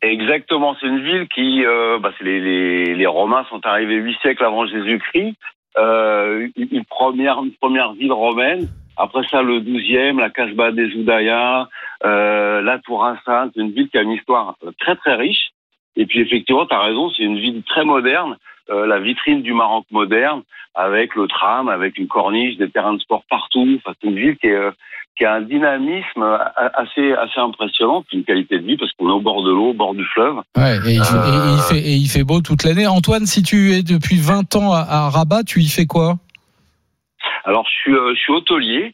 Exactement, c'est une ville qui, euh, bah, c'est les, les, les Romains sont arrivés huit siècles avant Jésus-Christ. Euh, une une première, une première ville romaine. Après ça, le 12e, la Casbah des Oudaya, euh, la Tour Sainte, une ville qui a une histoire euh, très très riche. Et puis effectivement, tu as raison, c'est une ville très moderne, euh, la vitrine du Maroc moderne, avec le tram, avec une corniche, des terrains de sport partout. Enfin, c'est une ville qui, est, euh, qui a un dynamisme euh, assez, assez impressionnant, puis une qualité de vie parce qu'on est au bord de l'eau, au bord du fleuve. Ouais, et, il fait, Euh. et il fait, et il fait beau toute l'année. Antoine, si tu es depuis 20 ans à, à Rabat, tu y fais quoi? Alors, je suis, euh, je suis hôtelier.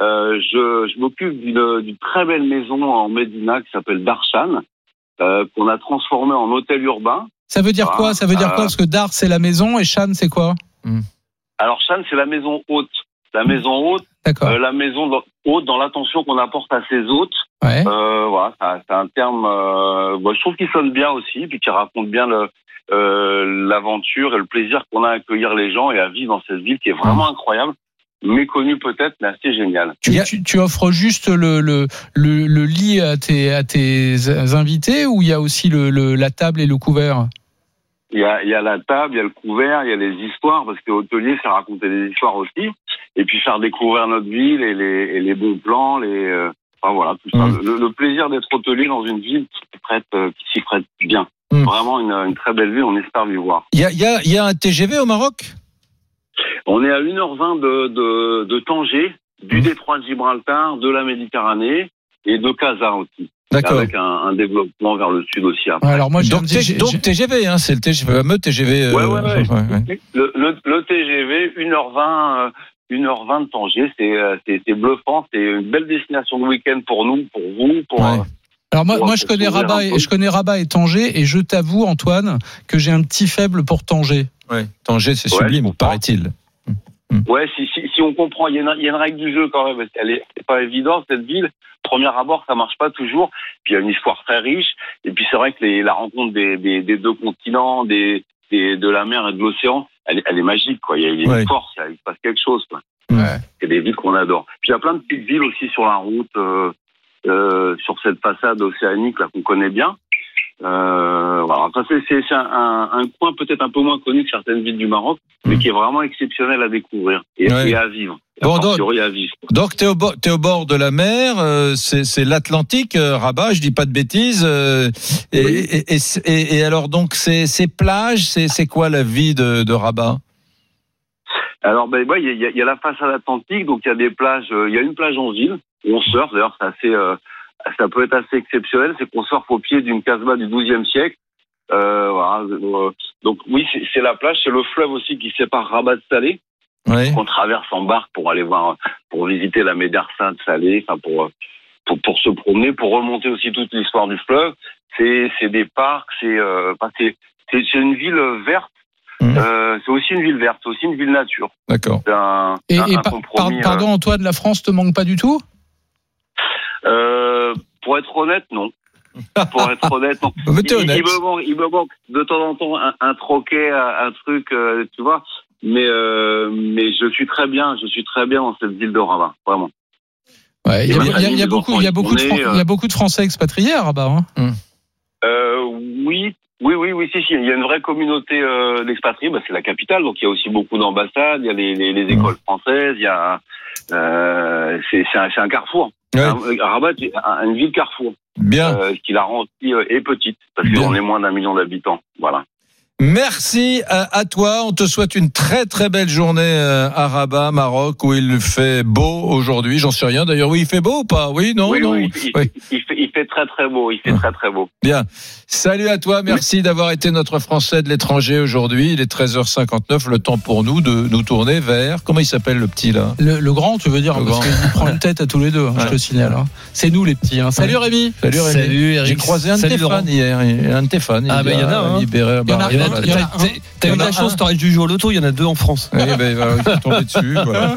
Euh, je je m'occupe d'une très belle maison en Médina qui s'appelle Darshan, euh, qu'on a transformée en hôtel urbain. Ça veut dire Ah, quoi? Ça veut dire quoi? Parce que Dar, c'est la maison et Chan, c'est quoi? Alors, Shan, c'est la maison haute. La maison haute, D'accord. euh, la maison dans- haute dans l'attention qu'on apporte à ses hôtes. Ouais. Euh, voilà, c'est- un terme. Euh, bon, je trouve qu'il sonne bien aussi, puis qui raconte bien le euh, l'aventure et le plaisir qu'on a à accueillir les gens et à vivre dans cette ville qui est vraiment incroyable. méconnu peut-être, mais assez génial. Tu, tu- tu offres juste le, le, le, le lit à tes, à tes invités ou il y a aussi le, le- la table et le couvert? Il y a, il y a la table, il y a le couvert, il y a les histoires, parce que hôtelier, c'est raconter des histoires aussi, et puis faire découvrir notre ville et les, et les bons plans, les, euh, enfin voilà, tout ça. Mm. Le, le plaisir d'être hôtelier dans une ville qui s'y prête, euh, qui s'y prête bien. Mm. Vraiment une, une très belle ville, on espère l'y voir. Il y a, il y, a, il y a un TGV au Maroc? On est à 1h20 de, de, de Tanger, du Mm. détroit de Gibraltar, de la Méditerranée et de Casa aussi. D'accord. Avec un, un développement vers le sud aussi après. Alors moi, Donc, TGV, hein, c'est le fameux TGV. euh, Ouais, ouais, ouais. ouais. Le, le, le TGV, 1h20, euh, 1h20 de Tanger, c'est, euh, c'est, c'est bluffant, c'est une belle destination de week-end pour nous, pour vous, pour. Ouais. Alors moi, je connais Rabat, et, je connais Rabat et Tanger, et je t'avoue Antoine que j'ai un petit faible pour Tanger. Ouais. Tanger, c'est Ouais, sublime, paraît-il. Ouais, si, si, si on comprend, il y, a une, il y a une règle du jeu quand même. parce qu'elle est c'est pas évident cette ville. Premier abord, ça marche pas toujours. Puis il y a une histoire très riche. Et puis c'est vrai que les, la rencontre des, des, des deux continents, des, des, de la mer et de l'océan, elle, est- elle est magique. Quoi. Il y a, il y a Ouais. une force, il se passe quelque chose. Quoi. Ouais. C'est des villes qu'on adore. Puis il y a plein de petites villes aussi sur la route, euh, euh, sur cette façade océanique là qu'on connaît bien. Euh, voilà. Enfin, c'est, un, un, un coin peut-être un peu moins connu que certaines villes du Maroc, mais Mm. qui est vraiment exceptionnel à découvrir et, Ouais. et à vivre. Bon, A donc- à vivre. Donc, tu es, au bord- t'es au bord de la mer, euh, c'est l'Atlantique, euh, Rabat, je dis pas de bêtises. et, Oui. et, et, et- et alors, donc, ces, ces plages, c'est quoi la vie de, de Rabat? Alors, ben, ouais, il y, a, y a la façade atlantique, donc il y a des plages. Il y a une plage en ville on surfe. D'ailleurs, c'est assez, euh, ça peut être assez exceptionnel. C'est qu'on surfe au pied d'une casbah du XIIe siècle. Euh, voilà, euh, donc oui, c'est la plage, c'est le fleuve aussi qui sépare Rabat de Salé. Ouais. qu'on traverse en barque pour aller voir, pour visiter la médersa de Salé, enfin pour, pour pour se promener, pour remonter aussi toute l'histoire du fleuve. C'est c'est des parcs, c'est euh, c'est une ville verte. Euh, c'est aussi une ville verte, c'est aussi une ville nature. D'accord. Et, un- et un par- compromis. par- pardon Antoine, la France te manque pas du tout? Euh, pour être honnête, non. Pour (laughs) être honnête, non. Mais t'es il, honnête. il me manque, il me manque de temps en temps un, un troquet, un, truc, euh, tu vois. Mais euh, mais je suis très bien, je suis très bien dans cette ville de Rabat, vraiment. Ouais, Il y, a- y beaucoup, enfants, il y a ils beaucoup de sont Fran- nés, il y a beaucoup de Français expatriés à Rabat. hein. Euh, oui, oui, oui, oui, si, si. Il y a une vraie communauté euh, d'expatriés. Bah, c'est la capitale, donc il y a aussi beaucoup d'ambassades. Il y a les, les, les écoles françaises. Il y a, euh, c'est c'est un, un carrefour. Ouais. Rabat, c'est une ville carrefour, Bien. euh, qui la rend aussi euh, petite parce qu'on est moins d'un million d'habitants. Voilà. Merci à, toi. On te souhaite une très très belle journée euh, à Rabat, Maroc, où il fait beau aujourd'hui. J'en sais rien. D'ailleurs, oui, il fait beau ou pas? Oui, non, oui, non. oui, il, Oui. il fait, il fait très très beau. Il fait très très beau. Bien. Salut à toi. Merci d'avoir été notre Français de l'étranger aujourd'hui. Il est 13h59. Le temps pour nous de nous tourner vers. Comment il s'appelle le petit là? Le, le grand, tu veux dire, Le parce grand. qu'il prend une tête à tous les deux, hein, je te signale. hein. C'est nous les petits. hein. Salut Rémi. Salut Rémi. Salut Eric. J'ai croisé un de tes fans hier. Un de tes fans. Ah, bah, il y en a un, T'as- eu de la chance, t'aurais dû jouer au loto, il y en a deux en France. Oui, ben, voilà, je suis tombé dessus. (laughs) Voilà.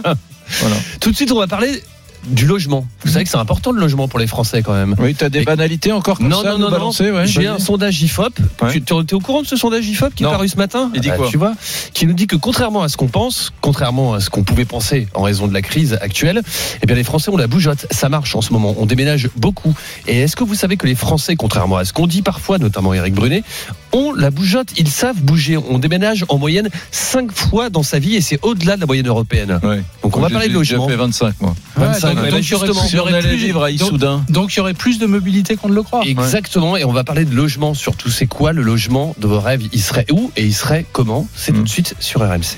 Voilà. Tout de suite, on va parler du logement. Vous savez que c'est important le logement pour les Français quand même. Oui, t'as des Et- banalités encore comme Non, ça non, non, balancer, non. ouais, J'ai un sondage IFOP. Ouais. Tu tu es au courant de ce sondage IFOP qui Non. est paru ce matin Il dit Ah, quoi Tu vois, qui nous dit que contrairement à ce qu'on pense, contrairement à ce qu'on pouvait penser en raison de la crise actuelle, eh bien les Français ont la bougeotte. Ça marche en ce moment. On déménage beaucoup. Et est-ce que vous savez que les Français, contrairement à ce qu'on dit parfois, notamment Eric Brunet, ont la bougeotte Ils savent bouger. On déménage en moyenne 5 fois dans sa vie et c'est au-delà de la moyenne européenne. Ouais. Donc on va J'ai- parler de j'ai logement. fait 25, moi. Ouais, 25, donc, ouais, donc, il y aurait justement. plus- il y aurait Si on allait plus- vivre à donc- Issoudun. Donc il y aurait plus de mobilité qu'on ne le croit. Exactement, et on va parler de logement. Surtout, c'est quoi le logement de vos rêves? Il serait où et il serait comment? C'est tout de suite sur RMC.